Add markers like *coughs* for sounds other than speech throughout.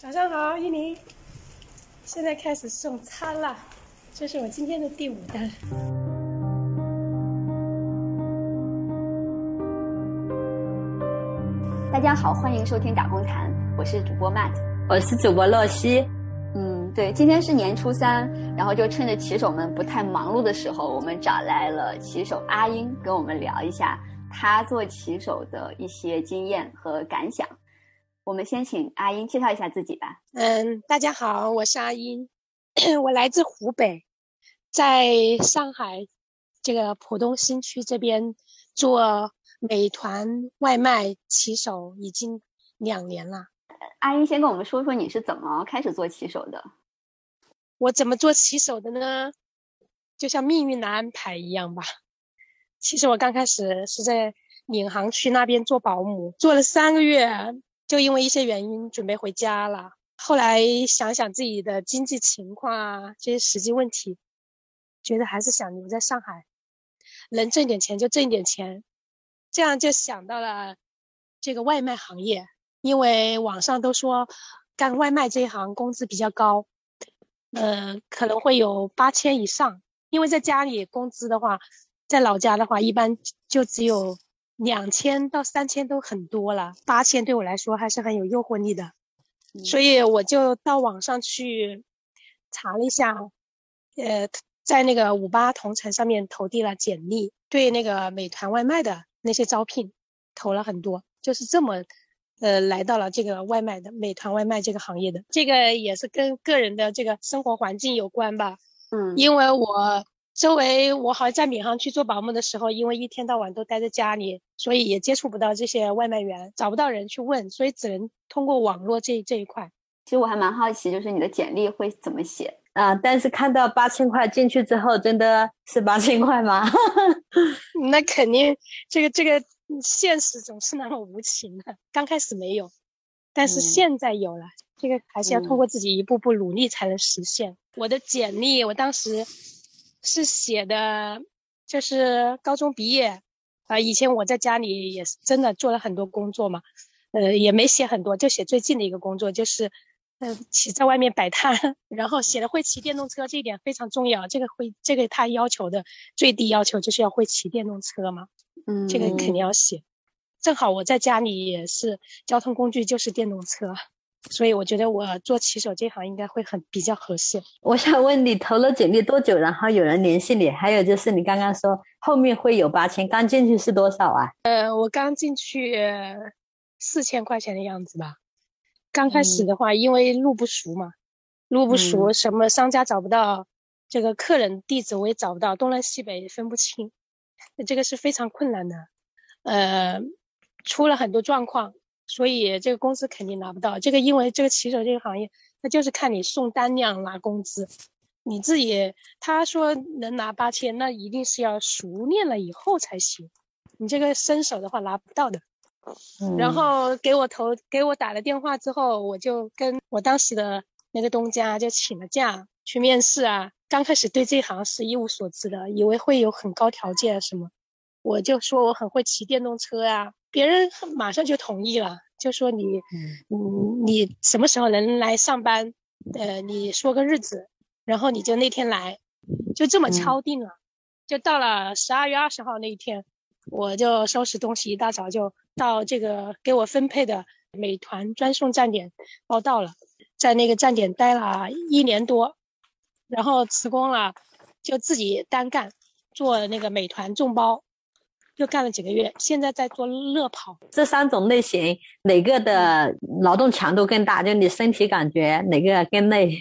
早上好，依宁。现在开始送餐了，这是我今天的第五单。大家好，欢迎收听打工谈，我是主播 Matt，我是主播洛西。嗯，对，今天是年初三，然后就趁着骑手们不太忙碌的时候，我们找来了骑手阿英跟我们聊一下他做骑手的一些经验和感想。我们先请阿英介绍一下自己吧。嗯，大家好，我是阿英，*clears throat* 我来自湖北，在上海这个浦东新区这边做。美团外卖骑手已经两年了。阿英，先跟我们说说你是怎么开始做骑手的？我怎么做骑手的呢？就像命运的安排一样吧。其实我刚开始是在闵行区那边做保姆，做了三个月，就因为一些原因准备回家了。后来想想自己的经济情况啊，这些实际问题，觉得还是想留在上海，能挣点钱就挣点钱。这样就想到了这个外卖行业，因为网上都说干外卖这一行工资比较高，嗯，可能会有八千以上。因为在家里工资的话，在老家的话一般就只有两千到三千都很多了，八千对我来说还是很有诱惑力的，所以我就到网上去查了一下，呃，在那个五八同城上面投递了简历，对那个美团外卖的。那些招聘投了很多，就是这么，呃，来到了这个外卖的美团外卖这个行业的。这个也是跟个人的这个生活环境有关吧。嗯，因为我周围我好像在闵行去做保姆的时候，因为一天到晚都待在家里，所以也接触不到这些外卖员，找不到人去问，所以只能通过网络这这一块。其实我还蛮好奇，就是你的简历会怎么写？啊！但是看到八千块进去之后，真的是八千块吗？*laughs* *laughs* 那肯定，这个这个现实总是那么无情的。刚开始没有，但是现在有了。这个还是要通过自己一步步努力才能实现。我的简历，我当时是写的，就是高中毕业啊。以前我在家里也是真的做了很多工作嘛，呃，也没写很多，就写最近的一个工作就是。嗯，骑在外面摆摊，*laughs* 然后写的会骑电动车，这一点非常重要。这个会，这个他要求的最低要求就是要会骑电动车嘛。嗯，这个肯定要写。正好我在家里也是交通工具就是电动车，所以我觉得我做骑手这行应该会很比较合适。我想问你投了简历多久，然后有人联系你？还有就是你刚刚说后面会有八千，刚进去是多少啊？呃，我刚进去四千块钱的样子吧。刚开始的话，因为路不熟嘛，路不熟，什么商家找不到，这个客人地址我也找不到，东南西北分不清，这个是非常困难的，呃，出了很多状况，所以这个工资肯定拿不到。这个因为这个骑手这个行业，那就是看你送单量拿工资，你自己他说能拿八千，那一定是要熟练了以后才行，你这个新手的话拿不到的。然后给我投给我打了电话之后，我就跟我当时的那个东家就请了假去面试啊。刚开始对这行是一无所知的，以为会有很高条件什么，我就说我很会骑电动车啊，别人马上就同意了，就说你，嗯，你什么时候能来上班？呃，你说个日子，然后你就那天来，就这么敲定了。就到了十二月二十号那一天，我就收拾东西，一大早就。到这个给我分配的美团专送站点报到了，在那个站点待了一年多，然后辞工了，就自己单干做那个美团众包，又干了几个月，现在在做乐跑。这三种类型哪个的劳动强度更大？就你身体感觉哪个更累？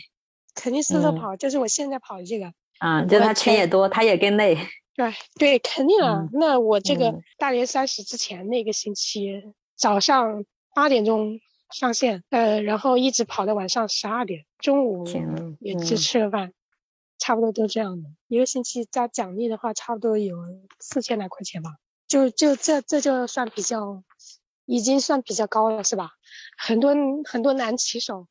肯定是乐跑，就是我现在跑的这个。啊，就他钱也多，他也更累。对对，肯定啊。那我这个大年三十之前那个星期早上八点钟上线，呃，然后一直跑到晚上十二点，中午也只吃了饭，差不多都这样的。一个星期加奖励的话，差不多有四千来块钱吧。就就这这就算比较，已经算比较高了，是吧？很多很多男骑手，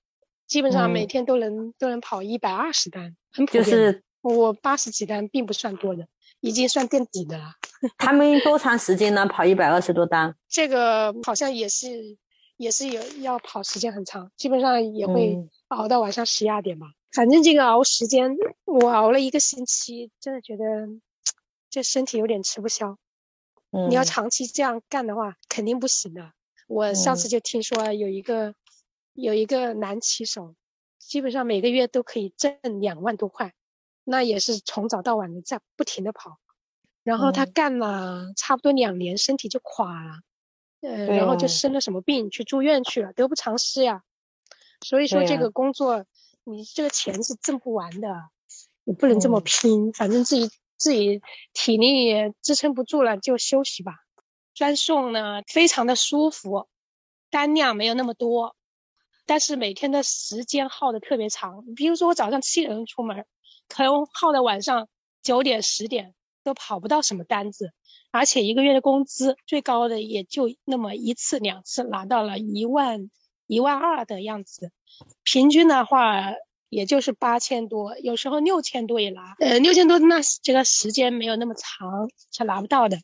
基本上每天都能都能跑一百二十单，很普遍。就是我八十几单，并不算多的。已经算垫底的了。*laughs* 他们多长时间呢？跑一百二十多单？*laughs* 这个好像也是也是有要跑时间很长，基本上也会熬到晚上十一二点吧。反正这个熬时间，我熬了一个星期，真的觉得 *tsk* 这身体有点吃不消。你要长期这样干的话，肯定不行的。我上次就听说有一个有一个男骑手，基本上每个月都可以挣两万多块，那也是从早到晚的在不停的跑。然后他干了差不多两年，身体就垮了，呃，然后就生了什么病，去住院去了，得不偿失呀。所以说这个工作，你这个钱是挣不完的，你不能这么拼。反正自己自己体力支撑不住了，就休息吧。专送呢，非常的舒服，单量没有那么多，但是每天的时间耗的特别长。比如说我早上七点钟出门，可能耗到晚上九点十点。都跑不到什么单子，而且一个月的工资最高的也就那么一次两次拿到了一万一万二的样子，平均的话也就是八千多，有时候六千多也拿。呃，六千多那这个时间没有那么长才拿不到的，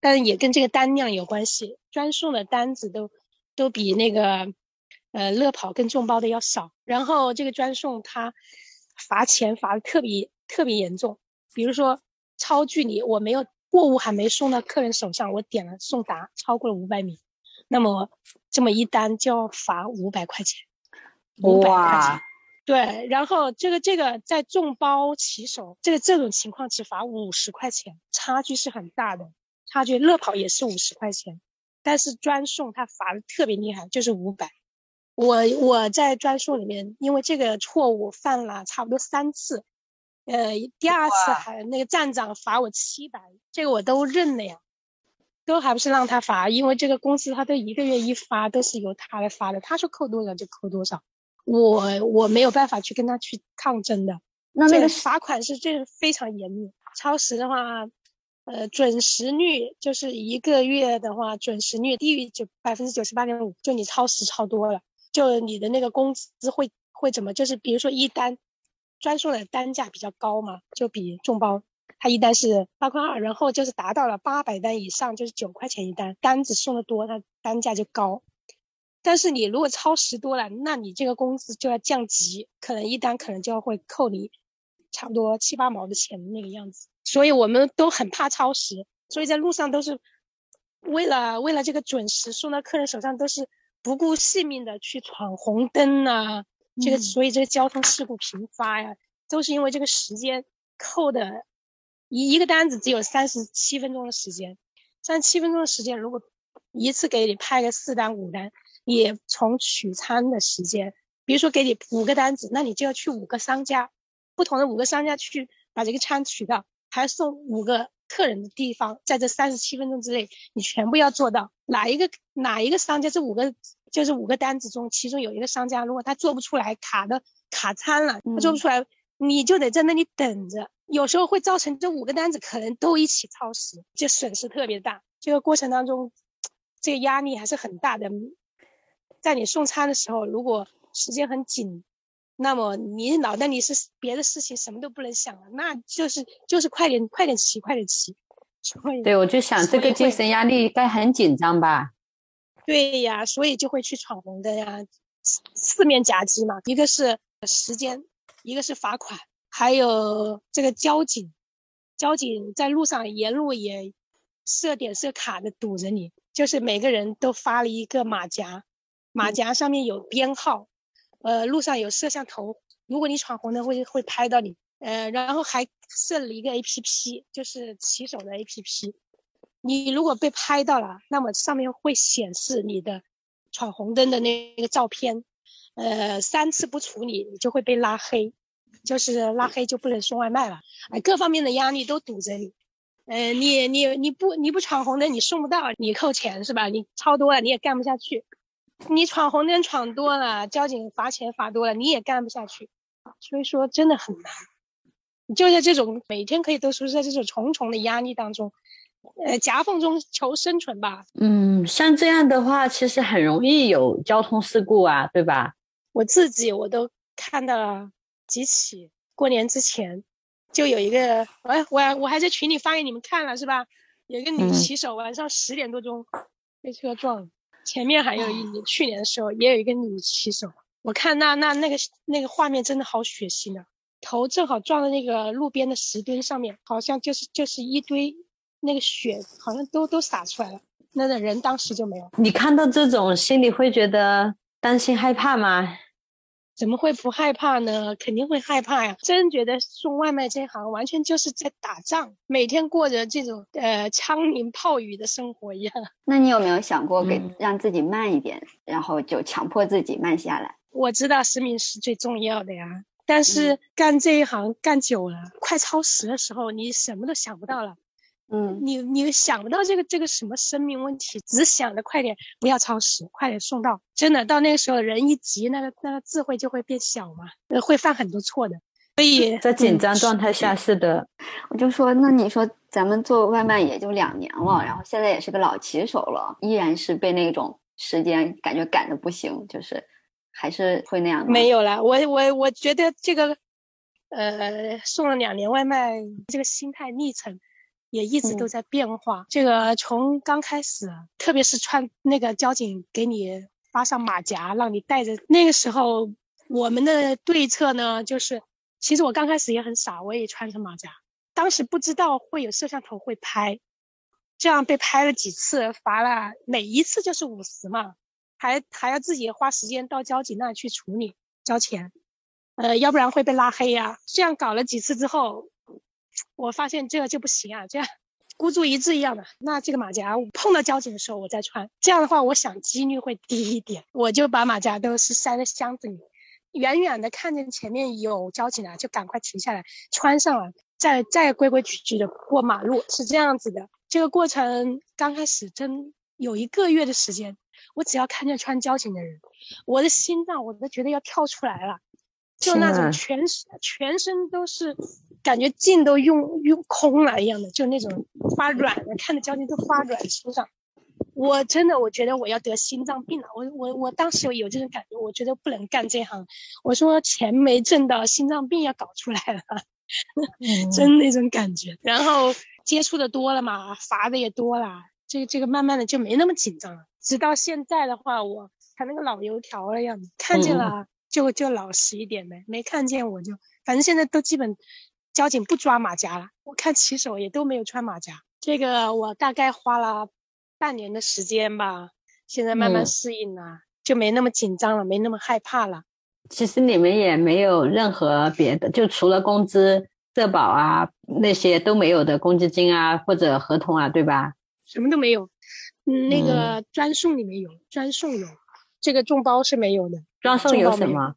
但也跟这个单量有关系，专送的单子都都比那个呃乐跑跟众包的要少。然后这个专送它罚钱罚的特别特别严重，比如说。超距离，我没有货物还没送到客人手上，我点了送达，超过了五百米，那么这么一单就要罚五百块钱。哇，对，然后这个这个在众包骑手，这个这种情况只罚五十块钱，差距是很大的，差距乐跑也是五十块钱，但是专送他罚的特别厉害，就是五百。我我在专送里面，因为这个错误犯了差不多三次。呃，第二次还那个站长罚我七百，这个我都认了呀，都还不是让他罚，因为这个公司他都一个月一发都是由他来发的，他说扣多少就扣多少，我我没有办法去跟他去抗争的。那那个罚款是这非常严厉，超时的话，呃，准时率就是一个月的话，准时率低于九百分之九十八点五，就你超时超多了，就你的那个工资会会怎么，就是比如说一单。专送的单价比较高嘛，就比众包，它一单是八块二，然后就是达到了八百单以上就是九块钱一单，单子送的多，它单价就高。但是你如果超时多了，那你这个工资就要降级，可能一单可能就要会扣你差不多七八毛的钱那个样子。所以我们都很怕超时，所以在路上都是为了为了这个准时送到客人手上，都是不顾性命的去闯红灯啊。这个所以这个交通事故频发呀，都是因为这个时间扣的，一一个单子只有三十七分钟的时间，三十七分钟的时间，如果一次给你派个四单五单，也从取餐的时间，比如说给你五个单子，那你就要去五个商家，不同的五个商家去把这个餐取到，还要送五个客人的地方，在这三十七分钟之内，你全部要做到，哪一个哪一个商家这五个。就是五个单子中，其中有一个商家，如果他做不出来，卡的卡餐了，他做不出来，你就得在那里等着。有时候会造成这五个单子可能都一起超时，就损失特别大。这个过程当中，这个压力还是很大的。在你送餐的时候，如果时间很紧，那么你脑袋里是别的事情什么都不能想了，那就是就是快点快点骑，快点骑。对，我就想这个精神压力该很紧张吧。对呀，所以就会去闯红灯呀，四面夹击嘛。一个是时间，一个是罚款，还有这个交警，交警在路上沿路也设点设卡的堵着你，就是每个人都发了一个马甲，马甲上面有编号，呃，路上有摄像头，如果你闯红灯会会拍到你，呃，然后还设了一个 A P P，就是骑手的 A P P。你如果被拍到了，那么上面会显示你的闯红灯的那个照片，呃，三次不处理，你就会被拉黑，就是拉黑就不能送外卖了。哎，各方面的压力都堵着你，呃，你你你不你不闯红灯，你送不到，你扣钱是吧？你超多了，你也干不下去。你闯红灯闯多了，交警罚钱罚多了，你也干不下去。所以说真的很难，就在这种每天可以都是在这种重重的压力当中。呃，夹缝中求生存吧。嗯，像这样的话，其实很容易有交通事故啊，对吧？我自己我都看到了几起。过年之前就有一个，哎，我我还在群里发给你们看了，是吧？有一个女骑手晚上十点多钟被车撞，前面还有一年，去年的时候也有一个女骑手，我看那那那个那个画面真的好血腥啊！头正好撞在那个路边的石墩上面，好像就是就是一堆那个血，好像都都洒出来了。那个人当时就没有。你看到这种，心里会觉得担心害怕吗？怎么会不害怕呢？肯定会害怕呀！真觉得送外卖这行完全就是在打仗，每天过着这种呃枪林炮雨的生活一样。*laughs* 那你有没有想过给让自己慢一点，然后就强迫自己慢下来？我知道实名是最重要的呀，但是干这一行干久了，快超时的时候，你什么都想不到了。嗯，你你想不到这个这个什么生命问题，只想着快点不要超时，快点送到。真的到那个时候，人一急，那个那个智慧就会变小嘛，会犯很多错的。所以在紧张状态下是的，我就说，那你说咱们做外卖也就两年了，然后现在也是个老骑手了，依然是被那种时间感觉赶的不行，就是还是会那样。没有了，我我我觉得这个，呃，送了两年外卖，这个心态历程。也一直都在变化。这个从刚开始，特别是穿那个交警给你发上马甲，让你带着，那个时候我们的对策呢，就是其实我刚开始也很傻，我也穿着马甲，当时不知道会有摄像头会拍，这样被拍了几次，罚了每一次就是五十嘛，还还要自己花时间到交警那去处理交钱，呃，要不然会被拉黑呀。这样搞了几次之后。我发现这个就不行啊，这样孤注一掷一样的。那这个马甲碰到交警的时候我再穿，这样的话我想几率会低一点。我就把马甲都是塞在箱子里，远远的看见前面有交警了，就赶快停下来穿上了，再再规规矩矩的过马路，是这样子的。这个过程刚开始真有一个月的时间，我只要看见穿交警的人，我的心脏我都觉得要跳出来了，就那种全身全身都是。感觉劲都用用空了一样的，就那种发软的，看着交警都发软身上。我真的，我觉得我要得心脏病了。我我我当时有这种感觉，我觉得不能干这行。我说钱没挣到，心脏病要搞出来了，*laughs* 真那种感觉。然后接触的多了嘛，罚的也多了，这个这个慢慢的就没那么紧张了。直到现在的话，我还那个老油条了样子，看见了就就老实一点呗，没看见我就反正现在都基本。交警不抓马甲了，我看骑手也都没有穿马甲。这个我大概花了半年的时间吧，现在慢慢适应了，就没那么紧张了，没那么害怕了。其实你们也没有任何别的，就除了工资、社保啊那些都没有的公积金啊或者合同啊，对吧？什么都没有，嗯，那个专送里面有，专送有，这个众包是没有的。专送有什么？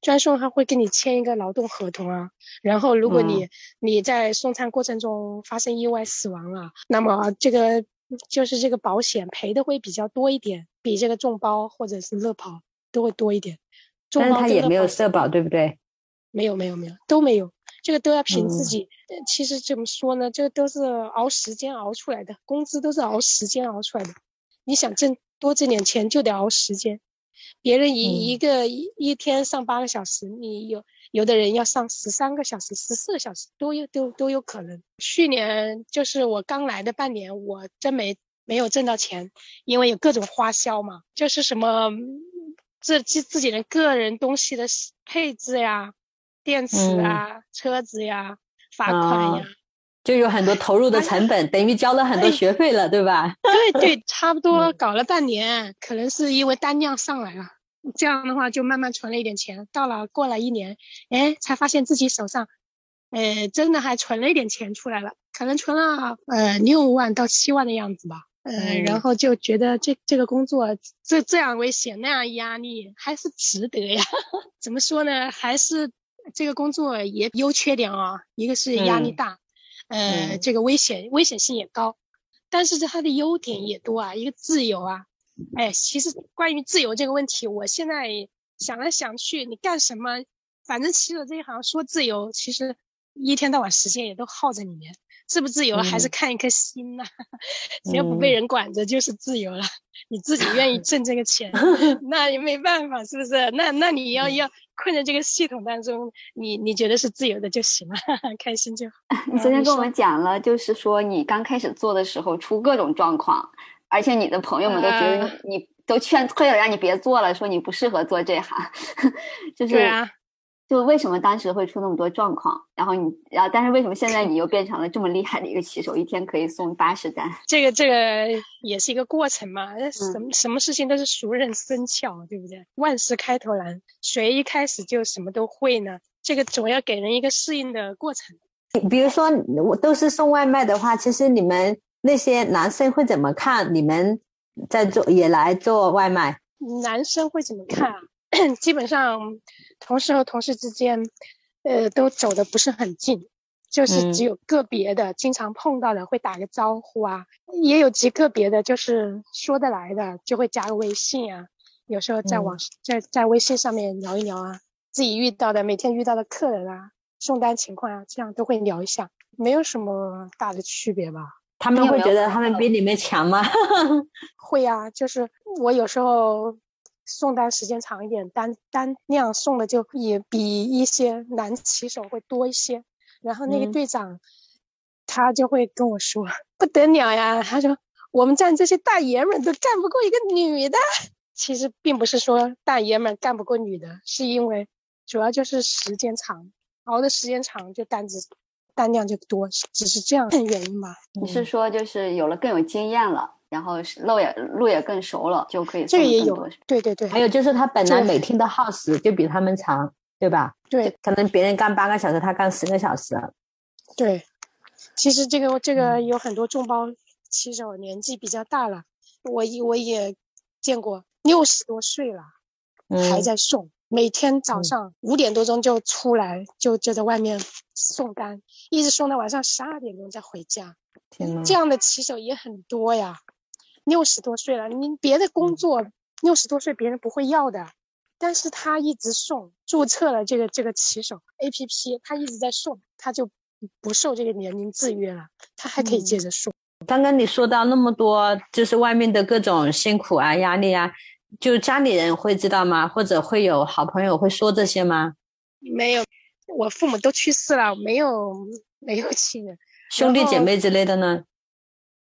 专送他会跟你签一个劳动合同啊，然后如果你你在送餐过程中发生意外死亡了，那么这个就是这个保险赔的会比较多一点，比这个众包或者是乐跑都会多一点。但是他也没有社保，对不对？没有没有没有都没有，这个都要凭自己。其实怎么说呢，这个都是熬时间熬出来的，工资都是熬时间熬出来的。你想挣多挣点钱，就得熬时间。别人一一个一一天上八个小时，你有有的人要上十三个小时、十四个小时都有都都有可能。去年就是我刚来的半年，我真没没有挣到钱，因为有各种花销嘛，就是什么自自自己的个人东西的配置呀、电池啊、车子呀、罚款呀，就有很多投入的成本，等于交了很多学费了，对吧？对对，*laughs* 差不多搞了半年，可能是因为单量上来了。这样的话就慢慢存了一点钱，到了过了一年，哎，才发现自己手上，呃，真的还存了一点钱出来了，可能存了呃六万到七万的样子吧，呃，然后就觉得这这个工作这这样危险那样压力还是值得呀？*laughs* 怎么说呢？还是这个工作也优缺点啊，一个是压力大，呃，这个危险危险性也高，但是它的优点也多啊，一个自由啊。哎，其实关于自由这个问题，我现在想来想去，你干什么，反正骑手这一行说自由，其实一天到晚时间也都耗在里面，自不自由还是看一颗心呐。*laughs* 只要不被人管着，就是自由了。你自己愿意 *laughs* 挣这个钱，*laughs* 那也没办法，是不是？那那你要要困在这个系统当中，你你觉得是自由的就行了，开心就好。你昨天跟我们讲了，就是说你刚开始做的时候出各种状况。而且你的朋友们都觉得你都劝退了，让你别做了，说你不适合做这行，就是对啊，就为什么当时会出那么多状况？然后你，然后但是为什么现在你又变成了这么厉害的一个骑手，一天可以送八十单？这个这个也是一个过程嘛，什么、什么事情都是熟能生巧，对不对？万事开头难，谁一开始就什么都会呢？这个总要给人一个适应的过程。比如说我都是送外卖的话，其实你们那些男生会怎么看你们在做也来做外卖？男生会怎么看啊？基本上同事和同事之间，呃，都走的不是很近，就是嗯只有个别的、经常碰到的会打个招呼啊，也有极个别的，就是说得来的就会加个微信啊，有时候在网、在在微信上面聊一聊啊，自己遇到的每天遇到的客人啊、送单情况啊，这样都会聊一下，没有什么大的区别吧。他们会觉得他们比你们强吗？*laughs* 会啊，就是我有时候送单时间长一点，单单量送的就也比一些男骑手会多一些。然后那个嗯队长、他就会跟我说不得了呀，他说我们站这些大爷们都干不过一个女的。其实并不是说大爷们干不过女的，是因为主要就是时间长，熬的时间长就单子单量就多，只是这样的原因吧。你是说就是有了更有经验了，然后是路也路也更熟了，就可以送这个也有对对对，还有就是他本来每天的耗时就比他们长，对吧？对可能别人干八个小时，他干十个小时。对，其实这个这个嗯有很多众包骑手年纪比较大了，我也我也见过六十多岁了还嗯，在送，每天早嗯上五点多钟就出来，就就在外面送单，一直送到晚上十二点钟再回家。天呐，这样的骑手也很多呀，六十多岁了，你别的嗯工作六十多岁别人不会要的，但是他一直送，注册了这个这个骑手 APP，他一直在送，他就不受这个年龄制约了，他还可以嗯接着送。刚刚你说到那么多，就是外面的各种辛苦啊、压力啊，就家里人会知道吗？或者会有好朋友会说这些吗？没有，我父母都去世了，没有没有亲人，兄弟姐妹之类的呢？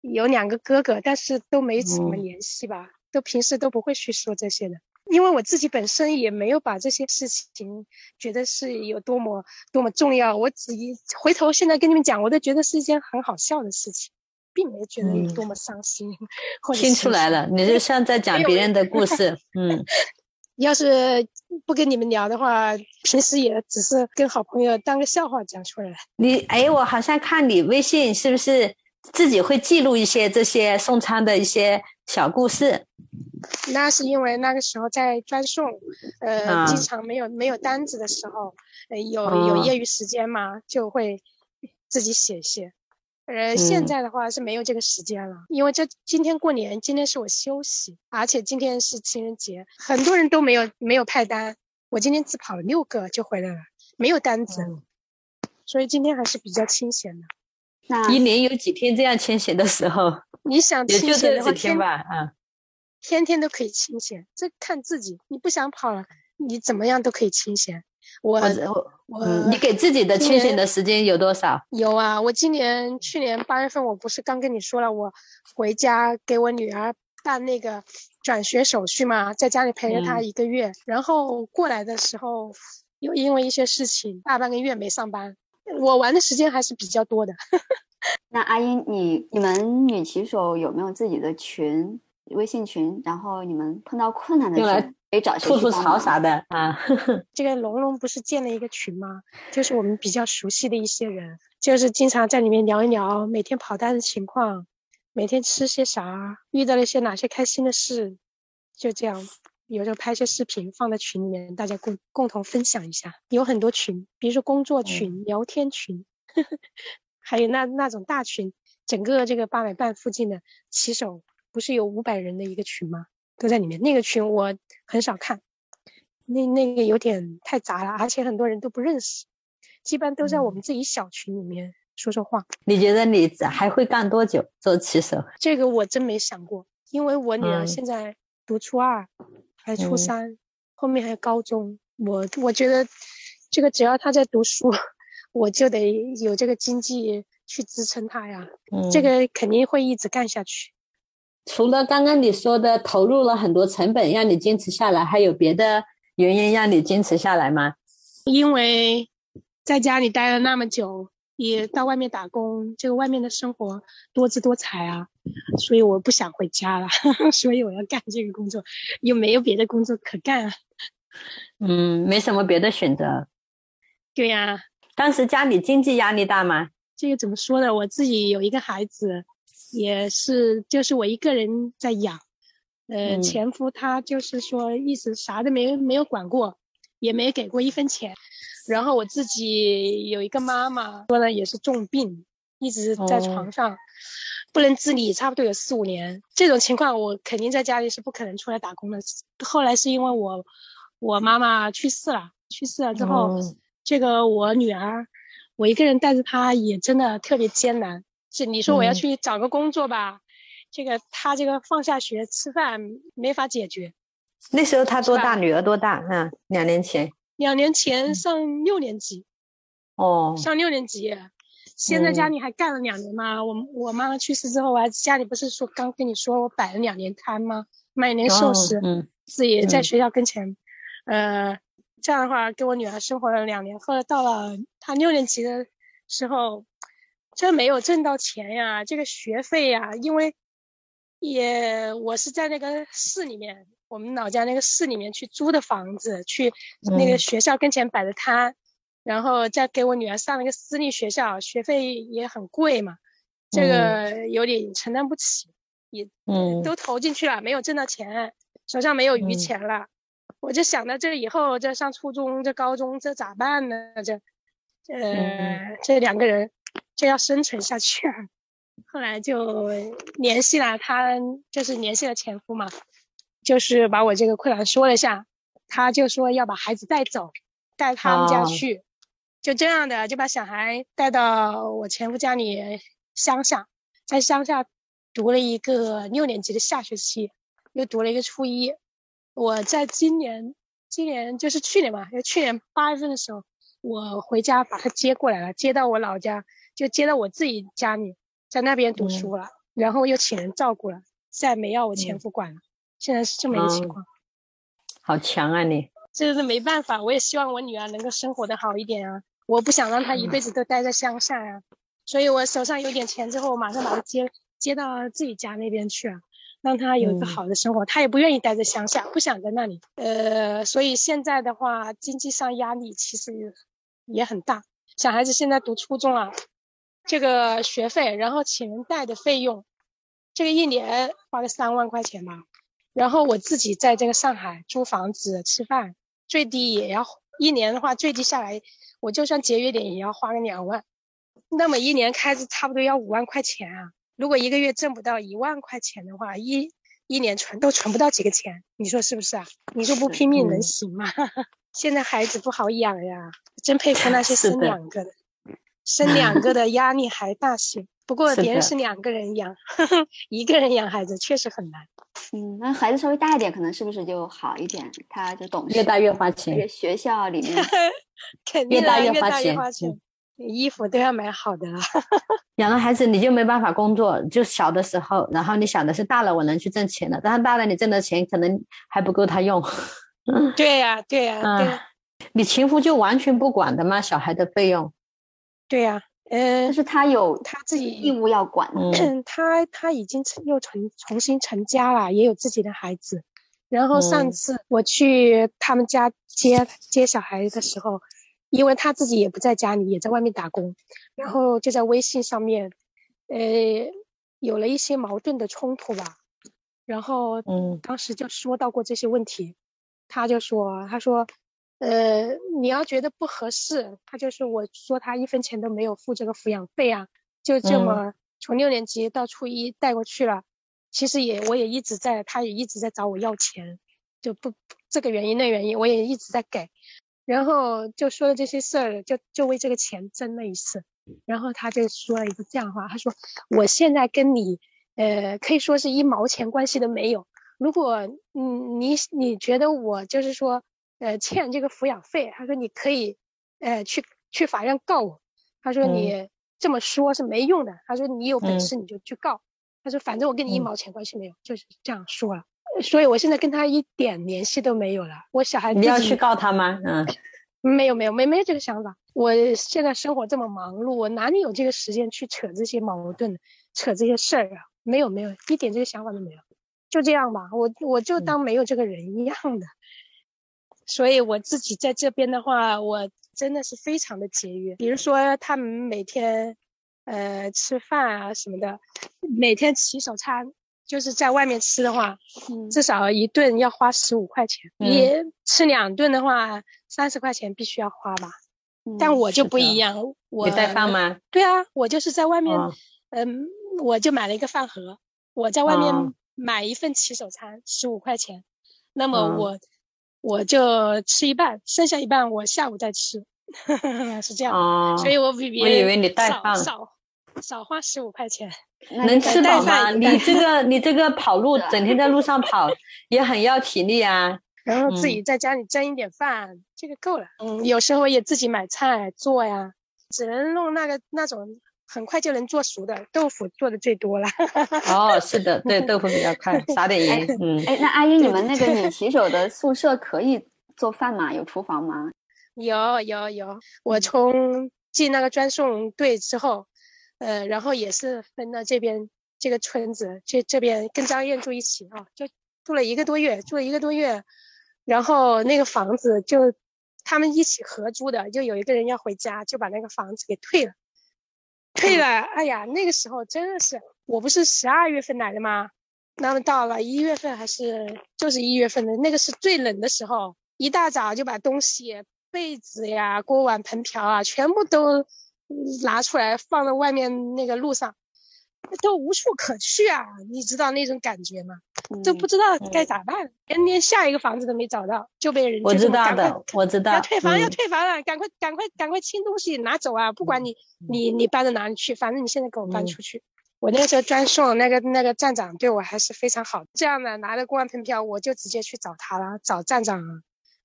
有两个哥哥，但是都没怎么嗯联系吧，都平时都不会去说这些的。因为我自己本身也没有把这些事情觉得是有多么多么重要，我只一回头现在跟你们讲，我都觉得是一件很好笑的事情，并没觉得有嗯多么伤心、或者听出来了，你就像在讲别人的故 *laughs* 事。嗯，*laughs* 要是不跟你们聊的话，平时也只是跟好朋友当个笑话讲出来。你哎，我好像看你微信是不是自己会记录一些这些送餐的一些小故事？那是因为那个时候在专送，呃，啊经常没有没有单子的时候，呃，有哦有业余时间嘛，就会自己写一些。呃，现嗯在的话是没有这个时间了，因为这今天过年，今天是我休息，而且今天是情人节，很多人都没有没有派单，我今天只跑了六个就回来了，没有单子，嗯所以今天还是比较清闲的。那一年有几天这样清闲的时候？你想清闲的话，这几天天吧。啊，天天都可以清闲，这看自己。你不想跑了，你怎么样都可以清闲。我我你给自己的清闲的时间有多少？有啊，我今年去年八月份，我不是刚跟你说了，我回家给我女儿办那个转学手续嘛，在家里陪着她嗯一个月，然后过来的时候又因为一些事情大半个月没上班，我玩的时间还是比较多的。*laughs* 那阿英，你你们女骑手有没有自己的群，微信群？然后你们碰到困难的用来时候可以找谁吐吐槽啥的啊？*laughs* 这个龙龙不是建了一个群吗？就是我们比较熟悉的一些人，就是经常在里面聊一聊每天跑单的情况，每天吃些啥，遇到了一些哪些开心的事，就这样，有时候拍些视频放在群里面，大家共共同分享一下。有很多群，比如说工作群、聊天群，*laughs* 还有那那种大群，整个这个八百伴附近的骑手不是有五百人的一个群吗？都在里面。那个群我很少看，那那个有点太杂了，而且很多人都不认识，一般都在我们自己小群里面说说话。你觉得你还会干多久做骑手？这个我真没想过，因为我女儿嗯现在读初二，还初嗯三，后面还有高中。我我觉得这个只要他在读书，*laughs* 我就得有这个经济去支撑他呀。嗯，这个肯定会一直干下去。除了刚刚你说的投入了很多成本让你坚持下来，还有别的原因让你坚持下来吗？因为在家里待了那么久，也到外面打工，这个外面的生活多姿多彩啊，所以我不想回家了，*laughs* 所以我要干这个工作，又没有别的工作可干。嗯，没什么别的选择。对呀。当时家里经济压力大吗？这个怎么说呢？我自己有一个孩子，也是就是我一个人在养。呃，前夫他就是说一直啥都没没有管过，也没给过一分钱。然后我自己有一个妈妈，说呢也是重病，一直在床上，不能自理，差不多有四五年。这种情况我肯定在家里是不可能出来打工的。后来是因为我我妈妈去世了，去世了之后。这个我女儿，我一个人带着她也真的特别艰难。这你说我要去找个工作吧，这个她这个放下学吃饭没法解决。那时候她多大？女儿多大？嗯，两年前。两年前上六年级。哦。上六年级，先在家里还干了两年嘛。我我妈妈去世之后，我还家里不是说刚跟你说我摆了两年摊吗？卖年寿司，嗯，自己在学校跟前，呃。这样的话，跟我女儿生活了两年，后来到了她六年级的时候，真没有挣到钱呀，这个学费呀，因为也我是在那个市里面，我们老家那个市里面去租的房子，去那个学校跟前摆的摊，然后再给我女儿上了个私立学校，学费也很贵嘛，这个有点承担不起，也嗯都投进去了，没有挣到钱，手上没有余钱了。我就想到这以后这上初中这高中这咋办呢？这，呃，这两个人就要生存下去。后来就联系了他，就是联系了前夫嘛，就是把我这个困难说了一下，他就说要把孩子带走，带他们家去，就这样的就把小孩带到我前夫家里乡下，在乡下读了一个六年级的下学期，又读了一个初一。我在今年，今年就是去年嘛，就去年八月份的时候，我回家把他接过来了，接到我老家，就接到我自己家里，在那边读书了，然后又请人照顾了，再没要我前夫管了，现在是这么一个情况。好强啊你！这是没办法，我也希望我女儿能够生活的好一点啊，我不想让他一辈子都待在乡下呀，所以我手上有点钱之后，我马上把他接接到自己家那边去啊。让他有一个好的生活，他也不愿意待在乡下，不想在那里。呃，所以现在的话，经济上压力其实也很大。小孩子现在读初中啊，这个学费，然后请人带的费用，这个一年花个三万块钱吧。然后我自己在这个上海租房子、吃饭，最低也要一年的话，最低下来，我就算节约点也要花个两万。那么一年开支差不多要五万块钱啊。如果一个月挣不到一万块钱的话，一一年存都存不到几个钱，你说是不是啊？你说不拼命能行吗？*laughs* 现在孩子不好养呀，真佩服那 *laughs* 些生两个的，生两个的压力还大些。不过别人是两个人养，*laughs* 一个人养孩子确实很难。嗯，那孩子稍微大一点，可能是不是就好一点？他就懂事。越大越花钱。学校里面，*laughs* 肯定越大越花钱。衣服都要买好的了，*laughs* 养了孩子你就没办法工作，就小的时候，然后你想的是大了我能去挣钱了，但是大了你挣的钱可能还不够他用。对呀，对呀，对。你前夫就完全不管的吗？小孩的费用？对呀，呃，但是他有他自己义务要管。嗯，*clears throat* 他他已经又重重新成家了，也有自己的孩子。然后上次我去他们家接接小孩的时候。因为他自己也不在家里，也在外面打工，然后就在微信上面，呃，有了一些矛盾的冲突吧。然后，嗯，当时就说到过这些问题，他就说，他说，呃，你要觉得不合适，他就是我说他一分钱都没有付这个抚养费啊，就这么从六年级到初一带过去了。其实也我也一直在，他也一直在找我要钱，就不这个原因那原因，我也一直在给。然后就说了这些事儿，就就为这个钱争了一次。然后他就说了一个这样话，他说：“我现在跟你，呃，可以说是一毛钱关系都没有。如果嗯你你觉得我就是说，呃，欠这个抚养费，他说你可以，呃，去去法院告我。他说你这么说是没用的。他说你有本事你就去告。他说反正我跟你一毛钱关系没有，就是这样说了。所以我现在跟他一点联系都没有了。我小孩你要去告他吗？嗯，*laughs* 没有没有没没有这个想法。我现在生活这么忙碌，我哪里有这个时间去扯这些矛盾，扯这些事儿啊？没有没有，一点这个想法都没有。就这样吧，我我就当没有这个人一样的。所以我自己在这边的话，我真的是非常的节约。比如说他们每天，呃，吃饭啊什么的，每天洗手餐。就是在外面吃的话，至少一顿要花十五块钱。你吃两顿的话，三十块钱必须要花吧。但我就不一样，我带饭吗？对啊，我就是在外面，嗯，我就买了一个饭盒，我在外面买一份骑手餐，十五块钱。那么我我就吃一半，剩下一半我下午再吃，*laughs* 是这样。所以我比别人少少少花十五块钱。能吃饱吗？你这个 *laughs* 你这个跑路，整天在路上跑，也很要体力啊。*laughs* 然后自己在家里蒸一点饭，这个够了。嗯，有时候也自己买菜做呀，只能弄那个那种很快就能做熟的豆腐，做的最多了。哦，是的，对，豆腐比较快，撒点盐。*laughs* 嗯，哎，那阿姨，你们那个女骑手的宿舍可以做饭吗？有厨房吗？有有有，我从进那个专送队之后。呃，然后也是分到这边这个村子，这这边跟张燕住一起啊，就住了一个多月，住了一个多月，然后那个房子就他们一起合租的，就有一个人要回家，就把那个房子给退了，退了，哎呀，那个时候真的是，我不是十二月份来的吗？那么到了一月份还是就是一月份的那个是最冷的时候，一大早就把东西被子呀、锅碗盆瓢啊全部都。拿出来放在外面那个路上，都无处可去啊！你知道那种感觉吗？都不知道该咋办，连连下一个房子都没找到，就被人我知道的，我知道要退房要退房了，赶快赶快赶快清东西拿走啊！不管你你你搬到哪里去，反正你现在给我搬出去。我那个时候专送那个那个站长对我还是非常好，这样的拿着公安凭票，我就直接去找他了，找站长。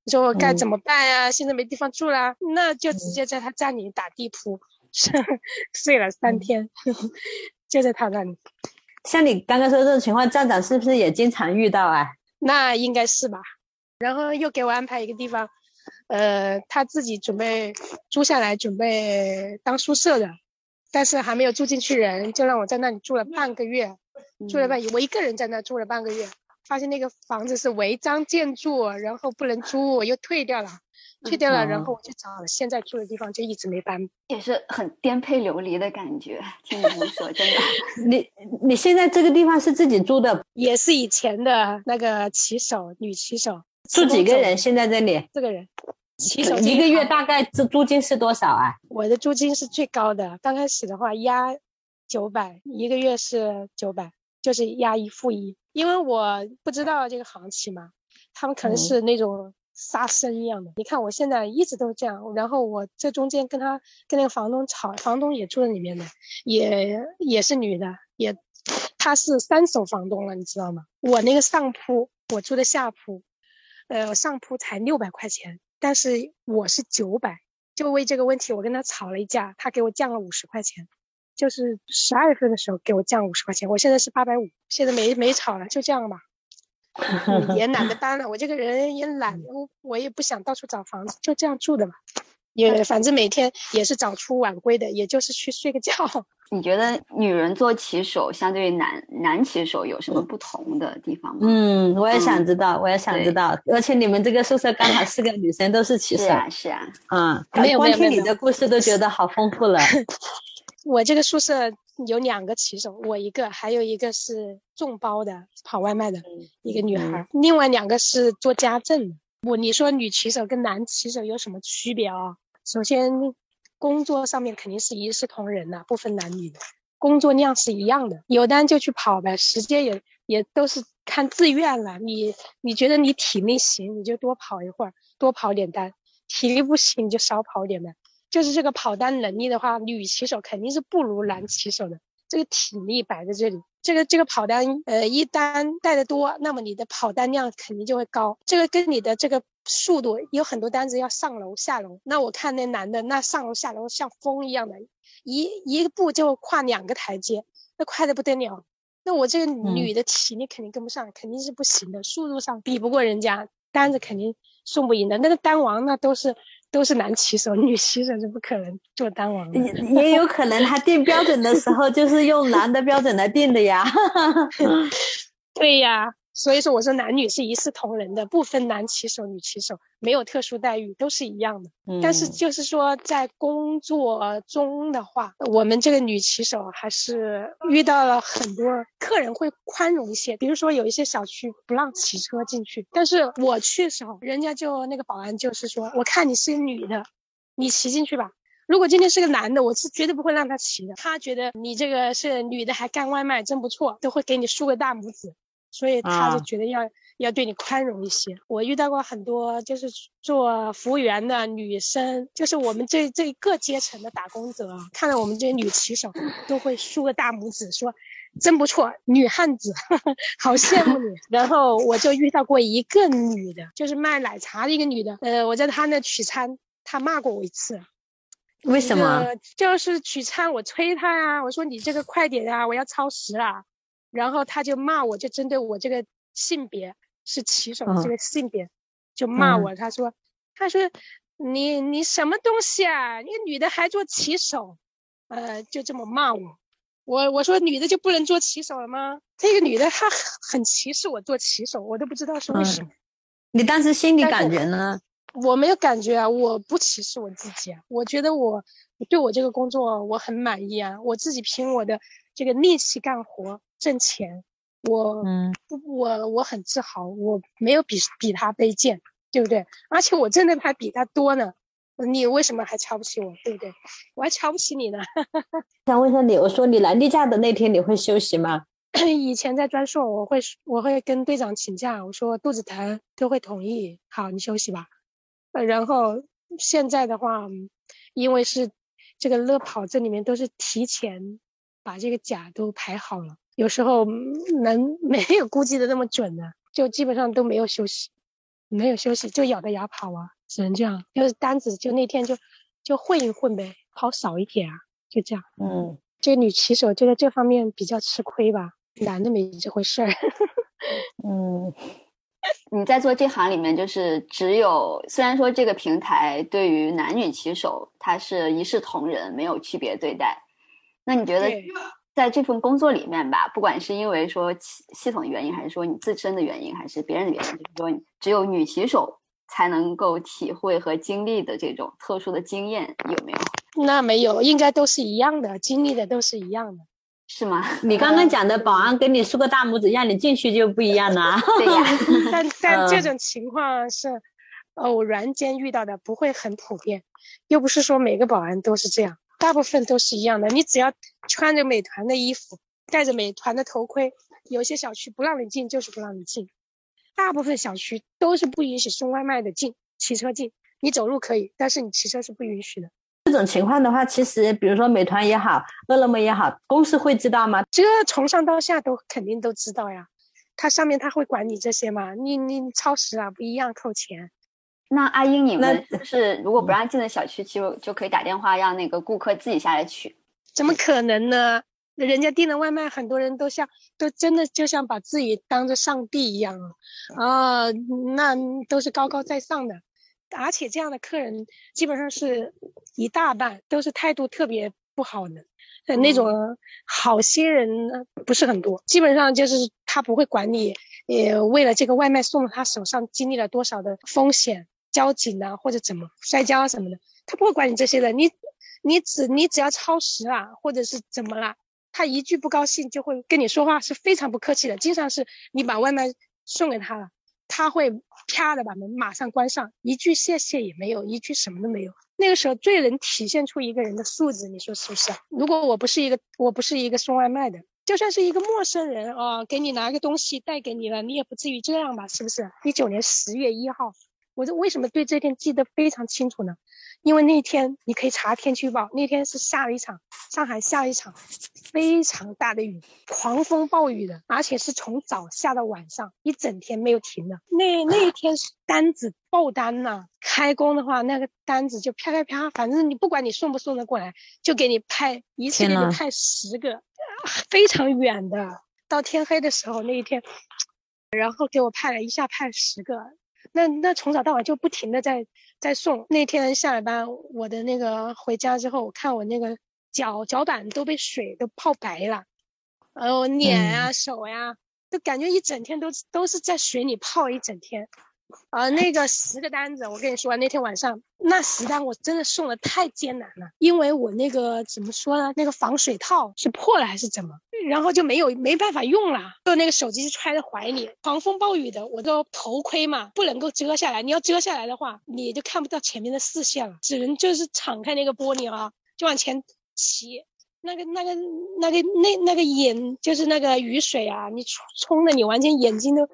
你说我该怎么办呀？现在没地方住了，那就直接在他站里打地铺。*laughs* 睡了三天，*laughs* 就在他那里。像你刚刚说这种情况，站长是不是也经常遇到啊？那应该是吧。然后又给我安排一个地方，呃，他自己准备租下来，准备当宿舍的，但是还没有住进去人，就让我在那里住了半个月。住了半，我一个人在那住了半个月，发现那个房子是违章建筑，然后不能租，我又退掉了。退掉了，然后我就找了现在住的地方，就一直没搬，也是很颠沛流离的感觉。听你们说，真的，*laughs* 你你现在这个地方是自己租的，*laughs* 也是以前的那个骑手女骑手，住几个人？现在这里四个人，骑手一个月大概租租金是多少啊？我的租金是最高的，刚开始的话压九百，一个月是九百，就是押一付一，因为我不知道这个行情嘛，他们可能是那种。杀生一样的，你看我现在一直都这样，然后我这中间跟他跟那个房东吵，房东也住在里面的，也也是女的，也她是三手房东了，你知道吗？我那个上铺，我住的下铺，呃，上铺才六百块钱，但是我是九百，就为这个问题我跟他吵了一架，他给我降了五十块钱，就是十二月份的时候给我降五十块钱，我现在是八百五，现在没没吵了，就这样吧。也懒得搬了，我这个人也懒，我我也不想到处找房子，就这样住的嘛。也反正每天也是早出晚归的，也就是去睡个觉。你觉得女人做骑手相对于男男骑手有什么不同的地方吗？嗯，我也想知道，我也想知道。而且你们这个宿舍刚好四个女生都是骑手，是啊，是啊。嗯，光听你的故事都觉得好丰富了。*laughs* 我这个宿舍。有两个骑手，我一个，还有一个是众包的，跑外卖的一个女孩，另外两个是做家政的。我你说女骑手跟男骑手有什么区别啊？首先，工作上面肯定是一视同仁的，不分男女的，工作量是一样的，有单就去跑呗，时间也也都是看自愿了。你你觉得你体力行，你就多跑一会儿，多跑点单；体力不行，你就少跑点呗。就是这个跑单能力的话，女骑手肯定是不如男骑手的。这个体力摆在这里，这个这个跑单，呃，一单带的多，那么你的跑单量肯定就会高。这个跟你的这个速度，有很多单子要上楼下楼。那我看那男的，那上楼下楼像风一样的，一一步就跨两个台阶，那快的不得了。那我这个女的体力肯定跟不上，肯定是不行的，速度上比不过人家，单子肯定送不赢的。那个单王那都是都是男骑手，女骑手是不可能做单王的。也也有可能他定标准的时候就是用男的标准来定的呀。*laughs* 对呀。所以说，我说男女是一视同仁的，不分男骑手、女骑手，没有特殊待遇，都是一样的。但是就是说，在工作中的话，我们这个女骑手还是遇到了很多客人会宽容一些。比如说，有一些小区不让骑车进去，但是我去的时候，人家就那个保安就是说，我看你是个女的，你骑进去吧。如果今天是个男的，我是绝对不会让他骑的。他觉得你这个是女的还干外卖，真不错，都会给你竖个大拇指。所以他就觉得要要对你宽容一些。我遇到过很多就是做服务员的女生，就是我们这这各阶层的打工者，看到我们这些女骑手，都会竖个大拇指，说真不错，女汉子，*laughs* 好羡慕你。然后我就遇到过一个女的，就是卖奶茶的一个女的，呃，我在她那取餐，她骂过我一次。为什么？就是取餐我催她呀，我说你这个快点啊，我要超时了。然后他就骂我，就针对我这个性别是骑手这个性别，就骂我。他说：“他说你你什么东西啊？你女的还做骑手？呃，就这么骂我。我我说女的就不能做骑手了吗？这个女的她很歧视我做骑手，我都不知道是为什么。你当时心里感觉呢？我没有感觉啊，我不歧视我自己啊。我觉得我对我这个工作我很满意啊，我自己凭我的这个力气干活。”挣钱，我嗯，我我很自豪，我没有比比他卑贱，对不对？而且我挣的还比他多呢，你为什么还瞧不起我，对不对？我还瞧不起你呢。想问一下你，我说你来例假的那天你会休息吗？*coughs* 以前在专硕，我会我会跟队长请假，我说肚子疼都会同意，好，你休息吧。呃，然后现在的话，因为是这个乐跑，这里面都是提前把这个假都排好了。有时候能没有估计的那么准的，就基本上都没有休息，没有休息就咬着牙跑啊，只能这样。就是单子就那天就就混一混呗，跑少一点啊，就这样。嗯，这个女骑手就在这方面比较吃亏吧，男的没这回事儿。*laughs* 嗯，你在做这行里面，就是只有虽然说这个平台对于男女骑手它是一视同仁，没有区别对待，那你觉得？在这份工作里面吧，不管是因为说系系统的原因，还是说你自身的原因，还是别人的原因，就是说只有女骑手才能够体会和经历的这种特殊的经验，有没有？那没有，应该都是一样的，经历的都是一样的，是吗？*laughs* 你刚刚讲的保安给你竖个大拇指让你进去就不一样了。*laughs* 对呀，*laughs* 但但这种情况是偶然间遇到的，不会很普遍，又不是说每个保安都是这样。大部分都是一样的，你只要穿着美团的衣服，戴着美团的头盔，有些小区不让你进，就是不让你进。大部分小区都是不允许送外卖的进，骑车进，你走路可以，但是你骑车是不允许的。这种情况的话，其实比如说美团也好，饿了么也好，公司会知道吗？这从上到下都肯定都知道呀，他上面他会管你这些吗？你你超时啊不一样扣钱。那阿英，你们是如果不让进的小区，就就可以打电话让那个顾客自己下来取？怎么可能呢？人家订的外卖，很多人都像都真的就像把自己当着上帝一样啊！那都是高高在上的，而且这样的客人基本上是一大半都是态度特别不好的，那种好心人呢不是很多，基本上就是他不会管你，也为了这个外卖送到他手上经历了多少的风险。交警啊，或者怎么摔跤什么的，他不会管你这些的。你，你只你只要超时了，或者是怎么了，他一句不高兴就会跟你说话，是非常不客气的。经常是你把外卖送给他了，他会啪的把门马上关上，一句谢谢也没有，一句什么都没有。那个时候最能体现出一个人的素质，你说是不是？如果我不是一个我不是一个送外卖的，就算是一个陌生人啊，给你拿个东西带给你了，你也不至于这样吧？是不是？一九年十月一号。我这为什么对这天记得非常清楚呢？因为那天你可以查天气预报，那天是下了一场上海下了一场非常大的雨，狂风暴雨的，而且是从早下到晚上，一整天没有停的。那那一天单子爆单呐，开工的话那个单子就啪啪啪，反正你不管你送不送得过来，就给你派一次给你派十个，非常远的。到天黑的时候那一天，然后给我派了一下派十个，那那从早到晚就不停的在在送。那天下了班，我的那个回家之后，我看我那个脚脚板都被水都泡白了，然后脸啊手呀，就感觉一整天都都是在水里泡一整天。啊，那个十个单子，我跟你说，那天晚上那十单我真的送的太艰难了，因为我那个怎么说呢，那个防水套是破了还是怎么，然后就没有没办法用了，就那个手机就揣在怀里，狂风暴雨的，我的头盔嘛不能够遮下来，你要遮下来的话，你就看不到前面的视线了，只能就是敞开那个玻璃啊，就往前骑，那个那个那个那那个眼就是那个雨水啊，你冲冲的你完全眼睛都。